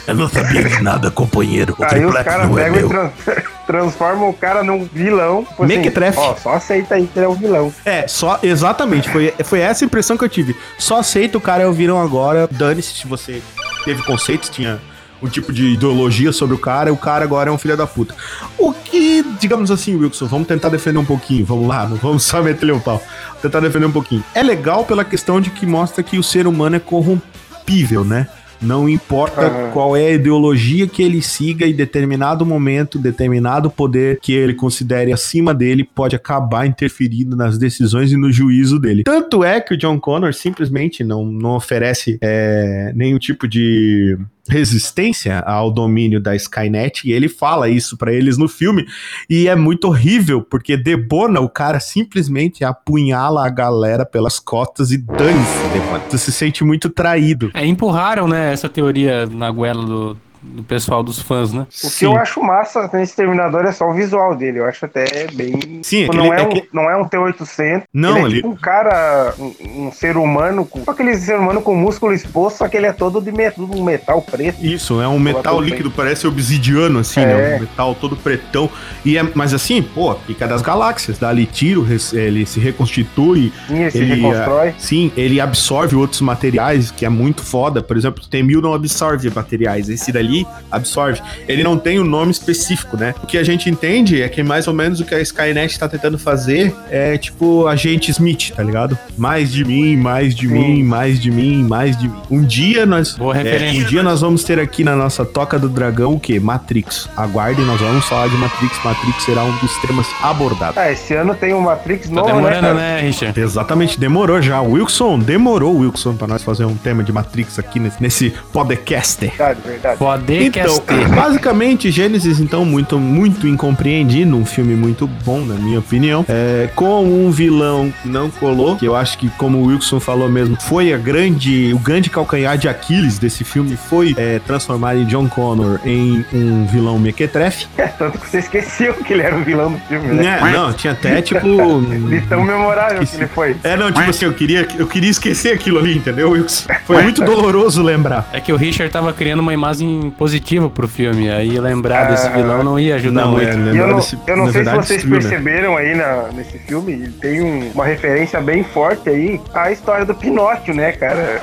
Eu não sabia de nada, companheiro. O Aí os caras não é pegam e transformam o cara num vilão. Tipo assim, Mequetrefe. Ó, só aceita aí que ele é o vilão. É, só, exatamente, foi, foi essa a impressão que eu tive. Só aceita o cara é o vilão agora, dane-se se você teve conceitos, tinha um tipo de ideologia sobre o cara, e o cara agora é um filho da puta. O que, digamos assim, Wilson, vamos tentar defender um pouquinho, vamos lá, não vamos só meter o pau. Tentar defender um pouquinho. É legal pela questão de que mostra que o ser humano é corrompível, né? Não importa Aham. qual é a ideologia que ele siga, em determinado momento, determinado poder que ele considere acima dele pode acabar interferindo nas decisões e no juízo dele. Tanto é que o John Connor simplesmente não, não oferece é, nenhum tipo de resistência ao domínio da Skynet e ele fala isso pra eles no filme e é muito horrível porque Debona o cara simplesmente apunhala a galera pelas costas e dane-se. Tu se sente muito traído. É, empurraram, né, essa teoria na goela do, do pessoal dos fãs, né? O que eu acho massa nesse Terminador é só o visual dele. Eu acho até bem. Sim, Tipo, não, é é um, que- não é um T800. Não, ele é ele- tipo um cara, um, um ser humano, com, tipo aquele ser humano com músculo exposto, só que ele é todo de me- um metal preto. Isso, é um metal líquido, parece obsidiano, assim, É. né? Um metal todo pretão. E é, mas assim, pô, pica das galáxias, dá ali tiro, ele se reconstitui. Sim, ele se ele, reconstrói. ah, sim, ele absorve outros materiais, que é muito foda. Por exemplo, o T-1000 não absorve materiais, esse dali absorve. Ele não tem um nome específico, né? O que a gente entende é que mais ou menos o que a Skynet tá tentando fazer é tipo agente Smith, tá ligado? Mais de mim, mais de Sim. mim, mais de mim, mais de mim. Um dia nós. Boa é, referência. um dia nós vamos ter aqui na nossa Toca do Dragão o quê? Matrix. Aguardem, nós vamos falar de Matrix. Matrix será um dos temas abordados. Ah, esse ano tem o Matrix Tá novo, né, demorando, cara? né, Richard? Exatamente, demorou já. Wilson, demorou, Wilson, pra nós fazer um tema de Matrix aqui nesse, nesse podcast. Verdade, verdade. Então, basicamente, Gênesis, então, muito, muito incompreendido, um filme muito bom, na minha opinião. É, com um vilão que não colou, que eu acho que, como o Wilson falou mesmo, foi a grande, o grande calcanhar de Aquiles desse filme, foi é, transformar em John Connor em um vilão mequetrefe. Tanto que você esqueceu que ele era o vilão do filme, né? Né? Não, tinha até, tipo... De tão memorável que ele foi. É, não, tipo assim, eu queria, eu queria esquecer aquilo ali, entendeu, Wilson? Foi muito doloroso lembrar. É que o Richard tava criando uma imagem positiva pro filme, aí lembrar desse vilão não ia ajudar Não, muito. é, lembrar eu não, desse- eu não na sei verdade, se vocês destruiu, né? perceberam aí na- nesse filme, ele tem um- uma referência bem forte aí à história do Pinóquio, né, cara?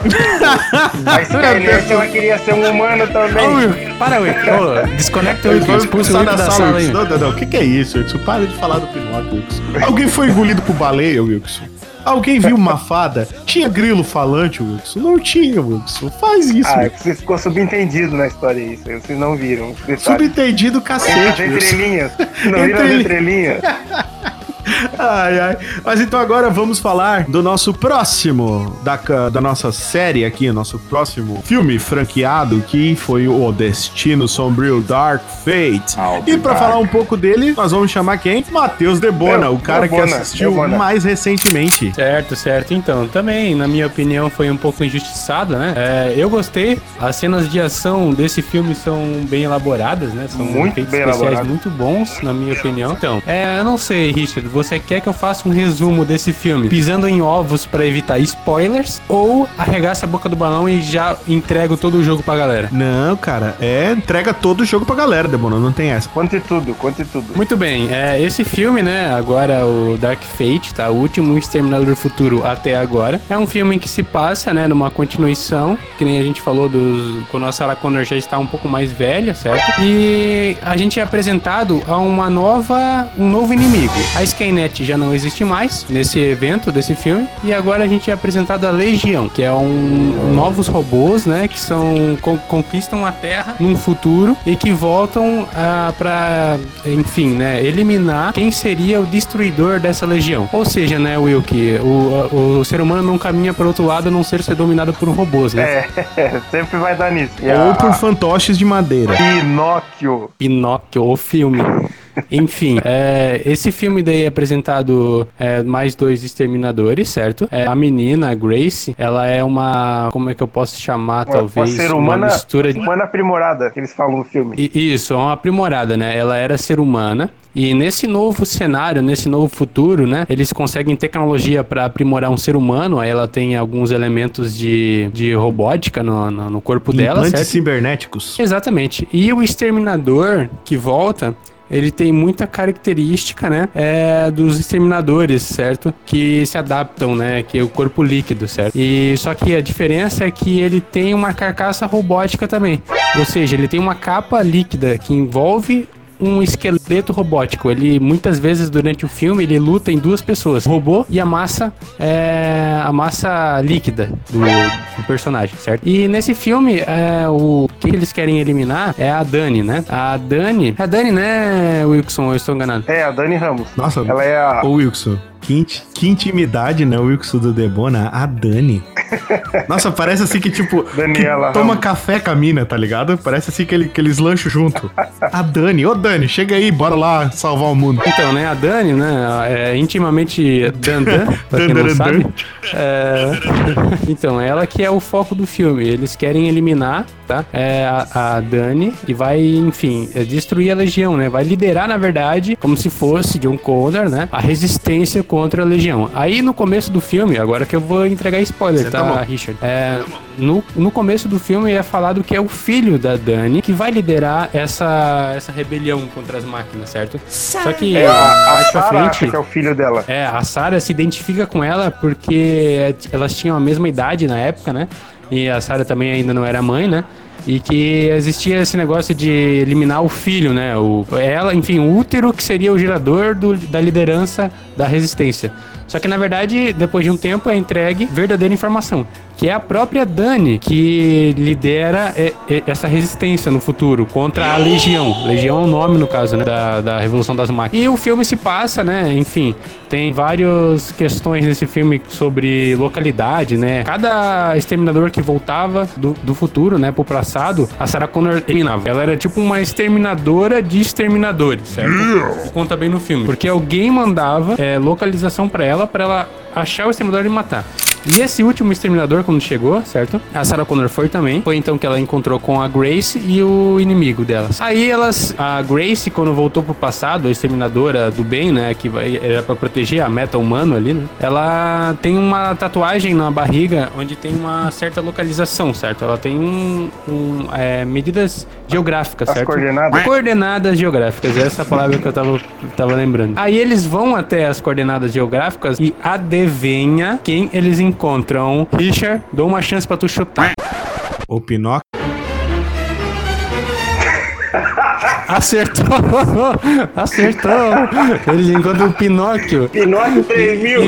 a Skynet, ela queria ser um humano Ô, também. Will, para, Will. Ô, desconecta o Will, expulsa o da da sala, sala aí. Não, não, não. O que, que é isso, Wilson? Para de falar do Pinóquio, Wilson. Alguém foi engolido por baleia, Wilson? Alguém viu uma fada? Tinha grilo falante, Wilson? Não tinha, Wilson. Faz isso, Ah, é que vocês ficou subentendido na história isso, vocês não viram. Subentendido cacete, as Wilson. entrelinhas. Não viram as Entre- entrelinhas? Ai, ai. Mas então agora vamos falar do nosso próximo, da, da nossa série aqui, nosso próximo filme franqueado, que foi o Destino Sombrio Dark Fate. e pra falar um pouco dele, nós vamos chamar quem? Matheus Debona, o cara que Debona, assistiu Debona. mais recentemente. Certo, certo. Então, também, na minha opinião, foi um pouco injustiçado, né? É, eu gostei. As cenas de ação desse filme são bem elaboradas, né? São Muito efeitos bem especiais elaborados. muito bons, na minha opinião. Então, é, eu não sei, Richard, você quer que eu faça um resumo desse filme pisando em ovos pra evitar spoilers ou arregaça a boca do balão e já entrego todo o jogo pra galera? Não, cara, é entrega todo o jogo pra galera, Debona, não tem essa. Conte tudo, conte tudo. Muito bem, é, esse filme, né, agora o Dark Fate, tá? O último Exterminador do Futuro até agora. É um filme que se passa, né, numa continuação, que nem a gente falou dos, quando a Sarah Connor já está um pouco mais velha, certo? E a gente é apresentado a uma nova, um novo inimigo. A Skynet já não existe mais nesse evento desse filme e agora a gente é apresentado a Legião, que é um novos robôs, né, que são con- conquistam a Terra num futuro e que voltam ah, pra, enfim, né, eliminar quem seria o destruidor dessa legião. Ou seja, né, Will, que o, o ser humano não caminha para outro lado a não ser ser dominado por robôs, né? É, sempre vai dar nisso. Ou a- por fantoches de madeira. Pinóquio. Pinóquio, o filme. Enfim, é, esse filme daí é apresentado é, mais dois exterminadores, certo? É, a menina, a Grace, ela é uma. Como é que eu posso chamar, Uma, talvez? uma ser uma humana, mistura de. humana aprimorada, que eles falam no filme. I- Isso, é uma aprimorada, né? Ela era ser humana. E nesse novo cenário, nesse novo futuro, né? Eles conseguem tecnologia para aprimorar um ser humano. Aí ela tem alguns elementos de, de robótica no, no, no corpo dela, Implantes cibernéticos. Exatamente. E o exterminador que volta. Ele tem muita característica, né? É, dos exterminadores, certo? Que se adaptam, né? Que é o corpo líquido, certo? E só que a diferença é que ele tem uma carcaça robótica também. Ou seja, ele tem uma capa líquida que envolve um esqueleto robótico. Ele muitas vezes durante o filme ele luta em duas pessoas, o robô e a massa é, a massa líquida do, do personagem, certo? E nesse filme é, o que eles querem eliminar é a Dani, né? A Dani, a Dani, né, Wilson? Eu estou enganado. É, a Dani Ramos. Nossa, Ela é a. Ô Wilson, que, inti- que intimidade, né, Wilson do Debona? A Dani. Nossa, parece assim que, tipo, Daniela que toma café com a mina, tá ligado? Parece assim que, ele- que eles lancham junto. A Dani, ô Dani, chega aí, bora lá salvar o mundo. Então, né, a Dani, né, é intimamente Dandan, pra quem não sabe. É, então, ela que é o foco do filme. Eles querem eliminar, tá? É, a, a Dani e vai, enfim, é, destruir a Legião, né? Vai liderar, na verdade, como se fosse John Connor, né? A resistência contra a Legião. Aí, no começo do filme, agora que eu vou entregar spoiler, tá tá. Richard? É, no, no começo do filme é falado que é o filho da Dani que vai liderar essa, essa rebelião contra as máquinas, certo? Só que É, a, a Sarah frente. que é o filho dela. É, a Sarah se identifica com ela porque elas tinham a mesma idade na época, né? E a Sarah também ainda não era mãe, né? E que existia esse negócio de eliminar o filho, né? O, ela, enfim, o útero que seria o gerador do- da liderança da resistência. Só que na verdade, depois de um tempo, é entregue verdadeira informação. Que é a própria Dani que lidera é, é, essa resistência no futuro contra a Legião. Legião é o nome, no caso, né, da, da Revolução das Máquinas. E o filme se passa, né, enfim, tem várias questões nesse filme sobre localidade, né? Cada exterminador que voltava do, do futuro, né, pro passado, a Sarah Connor eliminava. Ela era tipo uma exterminadora de exterminadores, certo? Conta bem no filme. Porque alguém mandava é, localização pra ela, pra ela achar o exterminador e matar. E esse último exterminador, quando chegou, certo? A Sarah Connor foi também. Foi então que ela encontrou com a Grace e o inimigo delas. Aí elas, a Grace, quando voltou pro passado, a exterminadora do bem, né? Que vai, era pra proteger a meta humano ali, né? Ela tem uma tatuagem na barriga onde tem uma certa localização, certo? Ela tem um, um, é, medidas geográficas, As certo? coordenadas? Coordenadas geográficas, essa é palavra que eu tava, tava lembrando. Aí eles vão até as coordenadas geográficas e adivinha quem eles encontram. Richard, dou uma chance pra tu chutar. O Pinóquio. Acertou! Acertou! Eles encontram o Pinóquio. Pinóquio 3000.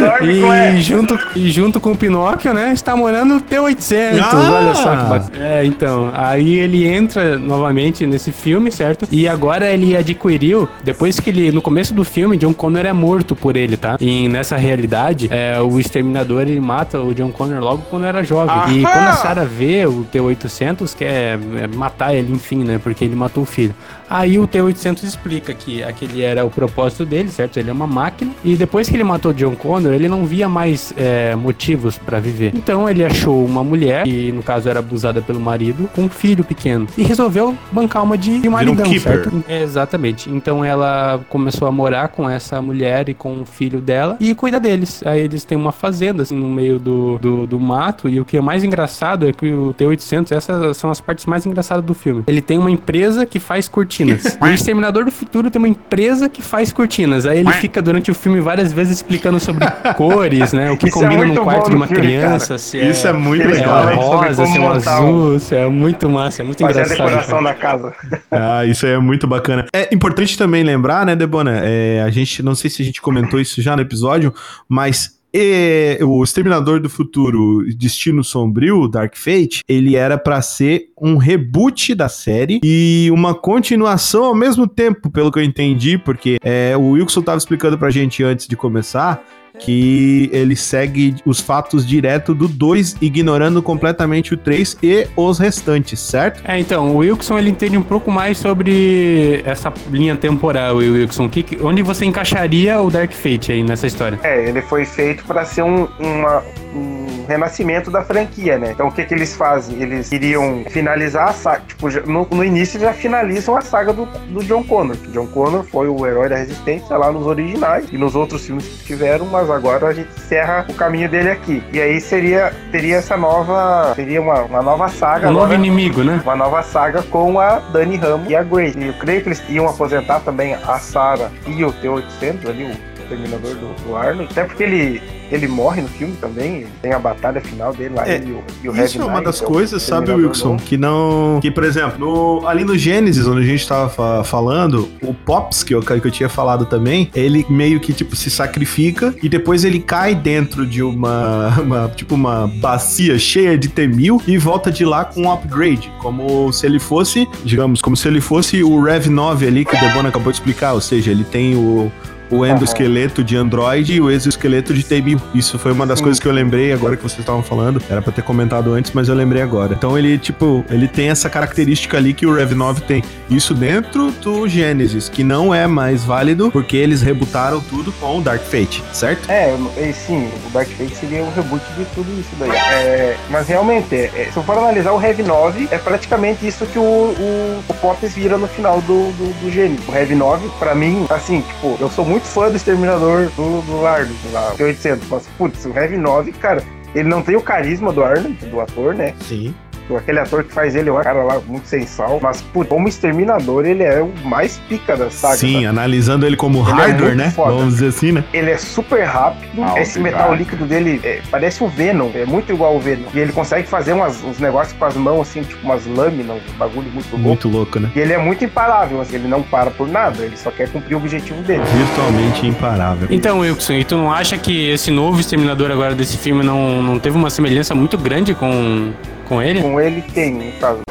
Dorme com E essa. junto, e junto com o Pinóquio, né, está morando o T-800. Ah! Olha só que bacana. É, então, aí ele entra novamente nesse filme, certo? E agora ele adquiriu, depois que ele, no começo do filme, John Connor é morto por ele, tá? E nessa realidade, é, o Exterminador, ele mata o John Connor logo quando era jovem. E quando a Sarah vê o T-800, quer é, matar ele, enfim, né? Porque ele matou o filho. Aí o T-800 explica que aquele era o propósito dele, certo? Ele é uma máquina. E depois que ele matou John Connor, ele não via mais é, motivos pra viver. Então ele achou uma mulher, que no caso era abusada pelo marido, com um filho pequeno. E resolveu bancar uma de, de maridão, certo? Exatamente. Então ela começou a morar com essa mulher e com o filho dela e cuida deles. Aí eles têm uma fazenda, assim, no meio do, do, do mato. E o que é mais engraçado é que o T-800, essas são as partes mais engraçadas do filme. Ele tem uma empresa que faz cortinas. o Exterminador do Futuro tem uma empresa que faz cortinas. Aí ele fica durante o filme várias vezes explicando sobre cores, né? O que Isso é combina muito no quarto de uma filme, criança. Se é, Isso é muito é legal. uma fala sobre rosa, se é um azul, se é muito massa, é muito Fazer a engraçado. decoração da casa. Ah, isso aí é muito bacana. É importante também lembrar, né, Debona? É, a gente, não sei se a gente comentou isso já no episódio, mas é, o Exterminador do Futuro Destino Sombrio, Dark Fate, ele era pra ser um reboot da série e uma continuação ao mesmo tempo, pelo que eu entendi, porque é, o Wilson tava explicando pra gente antes de começar que ele segue os fatos direto do 2, ignorando completamente o 3 e os restantes, certo? É, então, o Wilson ele entende um pouco mais sobre essa linha temporal, o Wilson. Que, onde você encaixaria o Dark Fate aí nessa história? É, ele foi feito pra ser um, uma- um renascimento da franquia, né? Então o que que eles fazem? Eles iriam finalizar a saga. Tipo, no, no início já finalizam a saga do, do John Connor. John Connor foi o herói da resistência lá nos originais e nos outros filmes que tiveram, mas agora a gente encerra o caminho dele aqui. E aí seria teria essa nova. Seria uma, uma nova saga Um novo inimigo, né? Uma nova saga com a Dani Ramos e a Grace. E eu creio que eles iam aposentar também a Sarah e o T-800 ali, o Terminador do, do Arnold. Até porque ele, ele morre no filme também. Tem a batalha final dele lá É, e o, e o Isso Red é uma Knight, das o coisas, sabe, Wilson, novo. que não. Que, por exemplo, no- ali no Gênesis, onde a gente tava fa- falando, o Pops, que eu, que eu tinha falado também, ele meio que, tipo, se sacrifica e depois ele cai dentro de uma, uma, tipo, uma bacia cheia de T-1000 e volta de lá com um upgrade, como se ele fosse, digamos, como se ele fosse o Rev 9 ali que o Debona acabou de explicar, ou seja, ele tem o. O endoesqueleto de Android e o exoesqueleto de T-1000. Isso foi uma das Sim. coisas que eu lembrei agora que vocês estavam falando. Era pra ter comentado antes, mas eu lembrei agora. Então ele, tipo, ele tem essa característica ali que o Rev 9 tem. Isso dentro do Genesis, que não é mais válido porque eles rebutaram tudo com o Dark Fate, certo? É, é, sim, o Dark Fate seria o reboot de tudo isso daí. É, mas realmente, é, é, se eu for analisar o Rev 9, é praticamente isso que o, o, o Pops vira no final do, do, do Gênesis. O Rev 9, pra mim, assim, tipo, eu sou muito fã do Exterminador do, do Arnold, lá, T-800, mas, putz, o Rev 9, cara, ele não tem o carisma do Arnold, do ator, né? Sim. Aquele ator que faz ele, é um cara lá muito sem sal. Mas, pô, como exterminador, ele é o mais pica da saga. Sim, sabe? analisando ele como Ele é hardware, muito né? foda. Vamos dizer assim, né? Ele é super rápido. Ah, Esse metal líquido dele é, parece o Venom. É muito igual ao Venom. E ele consegue fazer umas- uns negócios com as mãos, assim, tipo umas lâminas, um bagulho muito louco. Muito louco, né? E ele é muito imparável, assim, ele não para por nada, ele só quer cumprir o objetivo dele. Virtualmente imparável. Então, Wilson, e tu não acha que esse novo Exterminador agora desse filme não, não teve uma semelhança muito grande com, com ele? Com ele tem, no caso.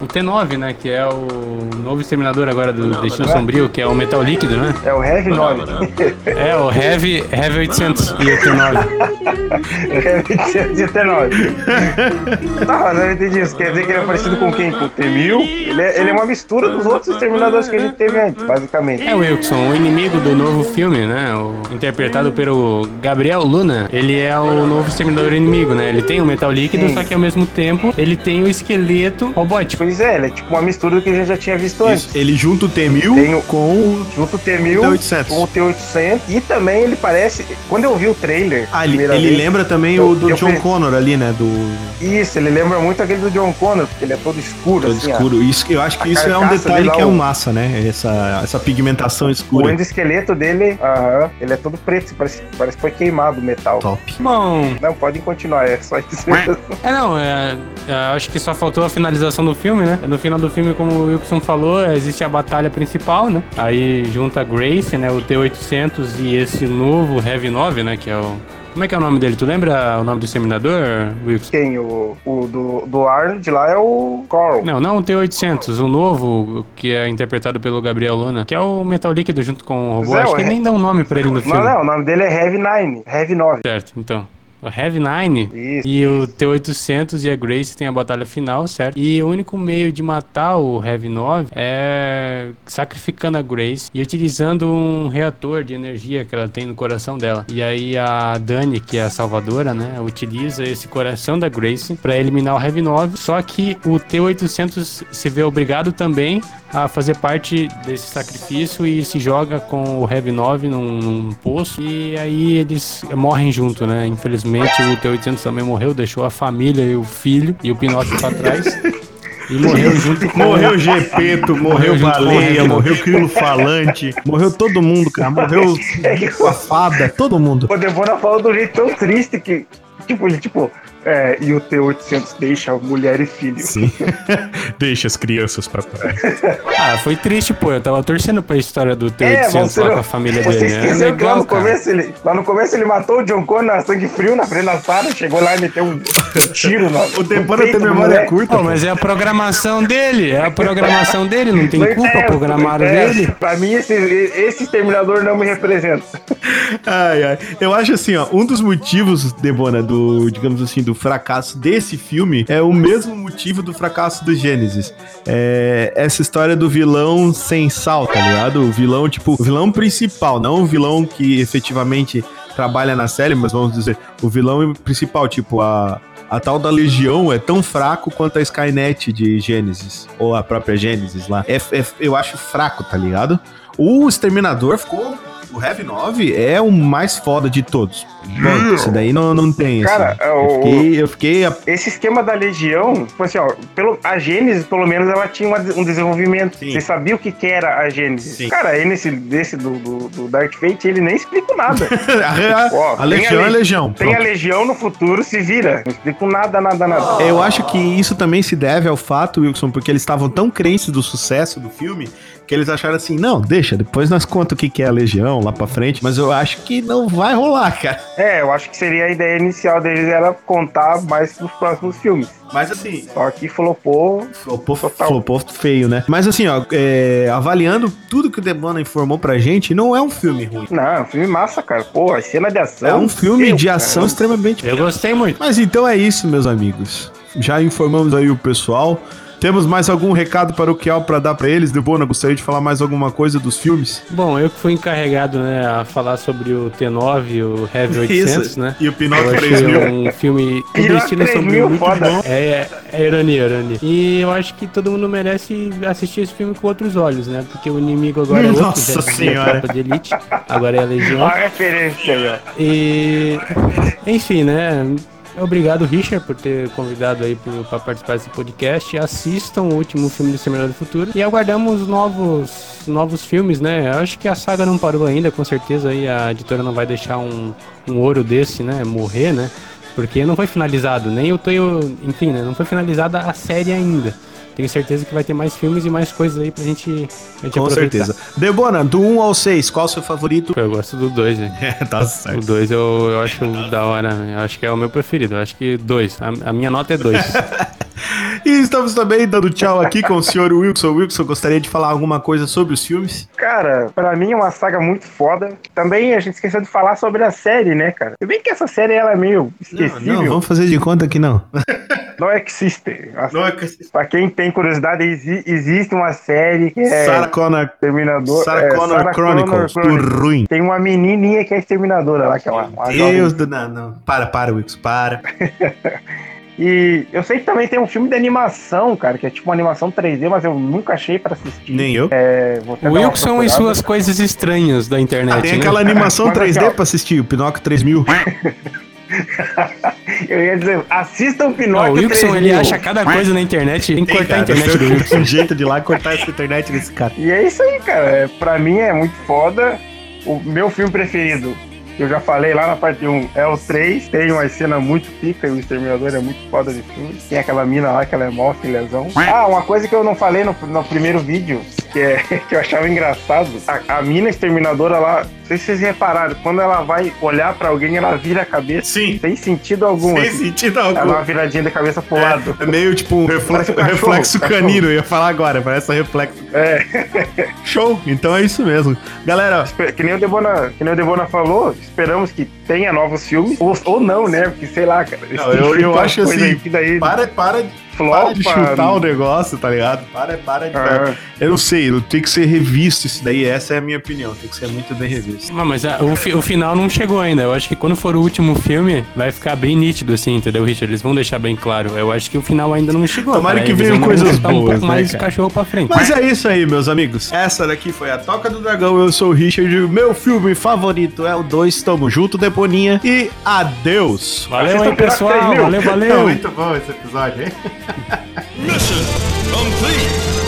O T9, né? Que é o novo Exterminador agora do Destino Sombrio, que é o metal líquido, né? É o Heavy 9. É, o Heavy, Heavy 800 e o T9. Heavy 119. Tá, não entendi isso. Quer dizer que ele é parecido com quem? Com o T-1000? Ele é, ele é uma mistura dos outros exterminadores que a gente teve antes, basicamente. É o Wilson, o inimigo do novo filme, né? O, interpretado pelo Gabriel Luna. Ele é o novo Exterminador inimigo, né? Ele tem o metal líquido, Sim. só que ao mesmo tempo ele tem o esqueleto robótico. Pois é, ele é tipo uma mistura do que a gente já tinha visto antes. Isso, ele junta o T-1000 Tem o- com o... Junto o T-1000 T-800. com o T-800 e também ele parece... Quando eu vi o trailer... Ah, ele, ele vez, lembra também eu- o do John pensei- Connor ali, né? Do Isso, ele lembra muito aquele do John Connor, porque ele é todo escuro, todo assim, ó. escuro. Isso, eu acho que A isso é um detalhe que é um o- massa, né? Essa, essa pigmentação O escura. endoesqueleto dele, aham, ele é todo preto, parece, parece que foi queimado o metal. Top. Bom, Não, podem continuar, é só isso mesmo. é não, é, é, acho que só faltou a finalização do filme, né? No final do filme, como o Wilson falou, existe a batalha principal, né? Aí junta a Grace, né? O T-800 e esse novo Heavy 9, né? Que é o... Como é que é o nome dele? Tu lembra o nome do Exterminador, Wilson? Quem? O, o do, do Arnold lá é o Carl. Não, não o T-800, o novo, que é interpretado pelo Gabriel Luna, que é o metal líquido junto com o robô. Zé, Acho que He- nem dá um nome pra ele no filme. Não, não, o nome dele é Heavy Nine, Heavy 9. Certo, então. O Heavy Nine Isso. e o T-800 e a Grace tem a batalha final, certo? E o único meio de matar o Heavy 9 é sacrificando a Grace e utilizando um reator de energia que ela tem no coração dela. E aí a Dani, que é a salvadora, né, utiliza esse coração da Grace para eliminar o Heavy 9. Só que o T-800 se vê obrigado também a fazer parte desse sacrifício e se joga com o Heavy 9 num, num poço e aí eles morrem junto, né? Infelizmente o T-800 também morreu, deixou a família e o filho e o Pinóquio pra trás e morreu junto com Morreu o Gepeto, morreu Morreu Baleia, morreu Crilo Falante, morreu todo mundo, cara. Morreu a fada, todo mundo. O Debona falou do jeito tão triste que, tipo, ele, tipo, é, e o T-800 deixa mulher e filho. Sim. Deixa as crianças pra trás. Ah, foi triste, pô. Eu tava torcendo pra história do É, T-800 você, lá não- com a família você dele. né? esqueceu que lá no, cara. começo ele, lá no começo ele matou o John Connor na sangue frio na frente da sala, chegou lá e meteu um tiro no, O peito tem memória moleque. curta. Pô, mas é a programação dele, é a programação dele, não tem Não culpa, interessa, programaram interessa. dele. Pra mim, esse, esse exterminador não me representa. Ai, ai. Eu acho assim, ó, um dos motivos, Debona, do, digamos assim, do fracasso desse filme é o mesmo motivo do fracasso do Gênesis. É essa história do vilão sem sal, tá ligado? O vilão, tipo, o vilão principal, não o vilão que efetivamente trabalha na série, mas vamos dizer, o vilão principal, tipo, a. A tal da Legião é tão fraco quanto a Skynet de Gênesis, ou a própria Gênesis lá. É, é- eu acho fraco, tá ligado? O Exterminador ficou. O Heavy 9 é o mais foda de todos. Bom, isso daí não, não tem. Cara, assim. eu fiquei. Eu fiquei a- Esse esquema da Legião, tipo assim, ó, pelo, a Gênesis, pelo menos, ela tinha um desenvolvimento. Sim. Você sabia o que, que era a Gênesis. Sim. Cara, aí nesse desse do, do, do Dark Fate, ele nem explica nada. a, Ó, a Legião a é Le- Legião. Tem a Pronto. Legião no futuro, se vira. Não explico nada, nada, nada. Eu acho que isso também se deve ao fato, Wilson, porque eles estavam tão crentes do sucesso do filme que eles acharam assim: não, deixa, depois nós conta o que que é a Legião lá pra frente, mas eu acho que não vai rolar, cara. É, eu acho que seria a ideia inicial deles era contar mais nos próximos filmes. Mas assim, Só que flopou. Flopou, Total. flopou feio, né? Mas assim, ó, é, avaliando tudo que o Debona informou pra gente, não é um filme ruim. Não, é um filme massa, cara. Pô, a cena de ação. É um filme meu, de cara. ação extremamente. Eu gostei muito. Mas então é isso, meus amigos. Já informamos aí o pessoal. Temos mais algum recado paroquial pra dar pra eles? Debona, gostaria de falar mais alguma coisa dos filmes? Bom, eu que fui encarregado, né, a falar sobre o T9 e o Heavy 800, né? E o achei 3000. um filme 3000, sombrio muito foda. bom. É, é, é ironia, ironia. E eu acho que todo mundo merece assistir esse filme com outros olhos, né? Porque o inimigo agora é outro. Nossa Senhora. a de elite, agora é a Olha Legião. a referência aí, ó. E... Enfim, né? Obrigado, Richard, por ter convidado aí para participar desse podcast. Assistam o último filme do Exterminador do Futuro e aguardamos novos, novos filmes, né? Eu acho que a saga não parou ainda, com certeza aí a editora não vai deixar um, um ouro desse, né? Morrer, né? Porque não foi finalizado, nem o Toyo, enfim, né? Não foi finalizada a série ainda. Tenho certeza que vai ter mais filmes e mais coisas aí pra gente, a gente Com aproveitar. certeza. Debona, do 1 ao 6, qual é o seu favorito? Eu gosto do 2, né? É, tá O certo. 2 eu, eu acho da hora, eu acho que é o meu preferido. Eu acho que 2. A, a minha nota é 2. E estamos também dando tchau aqui com o senhor Wilson. Wilson, gostaria de falar alguma coisa sobre os filmes? Cara, pra mim é uma saga muito foda. Também a gente esqueceu de falar sobre a série, né, cara? Se bem que essa série ela é meio esquecível. Não, vamos fazer de conta que não. Não existe. A- Não é que- Pra quem tem curiosidade, exi- existe uma série que é Sarah Connor, Exterminador. Sarah é, Connor Sarah Chronicles, Connor do ruim. Tem uma menininha que é exterminadora lá, que é uma, uma Deus jovem. do... Não, não. Para, para, Wilson, para. E eu sei que também tem um filme de animação, cara, que é tipo uma animação 3D, mas eu nunca achei pra assistir. Nem eu. É, Wilson e suas coisas estranhas da internet, Tem né? aquela animação Mas aqui, 3D ó. pra assistir, o Pinóquio 3000. Eu ia dizer, assistam o Pinóquio o Wilson, 3000. ele acha cada coisa na internet, tem que cortar a internet do Wilson. um jeito de ir lá e cortar essa internet desse cara. E é isso aí, cara. É, pra mim é muito foda. O meu filme preferido, eu já falei lá na parte 1, é o 3. Tem uma cena muito pica e o Exterminador é muito foda de filme. Tem aquela mina lá que ela é mó filhazão. Ah, uma coisa que eu não falei no, no primeiro vídeo, que, é, que eu achava engraçado. A, a mina Exterminadora lá, não sei se vocês repararam, quando ela vai olhar pra alguém, ela vira a cabeça. Sim. Sem sentido algum. Sem assim. sentido Ela dá algum. uma viradinha da cabeça pro lado. É meio tipo um reflexo, um cachorro, reflexo cachorro. canino, eu ia falar agora, parece um reflexo. É. Show! Então é isso mesmo. Galera, Que nem o Debona, que nem o Debona falou, esperamos que tenha novos filmes. Ou, ou não, né? Porque sei lá, cara. Não, eu- eu acho assim, daí para, para, flopa, para de chutar o negócio, tá ligado? Para, para de. Ah. Eu não sei, tem que ser revisto isso daí, essa é a minha opinião, tem que ser muito bem revisto. Não, mas a- o, fi- o final não chegou ainda. Eu acho que quando for o último filme, vai ficar bem nítido, assim, entendeu, Richard? Eles vão deixar bem claro. Eu acho que o final ainda não chegou. Tomara cara. que venham coisas botar um boas, pouco né, mais cara? cachorro pra frente. Mas é isso aí, meus amigos. Essa daqui foi a Toca do Dragão. Eu sou o Richard. o Meu filme favorito é o 2. Tamo junto, Deponinha. E adeus. Valeu aí, Pirata pessoal. 3000. Valeu, valeu. Muito bom esse episódio, hein? Mission complete.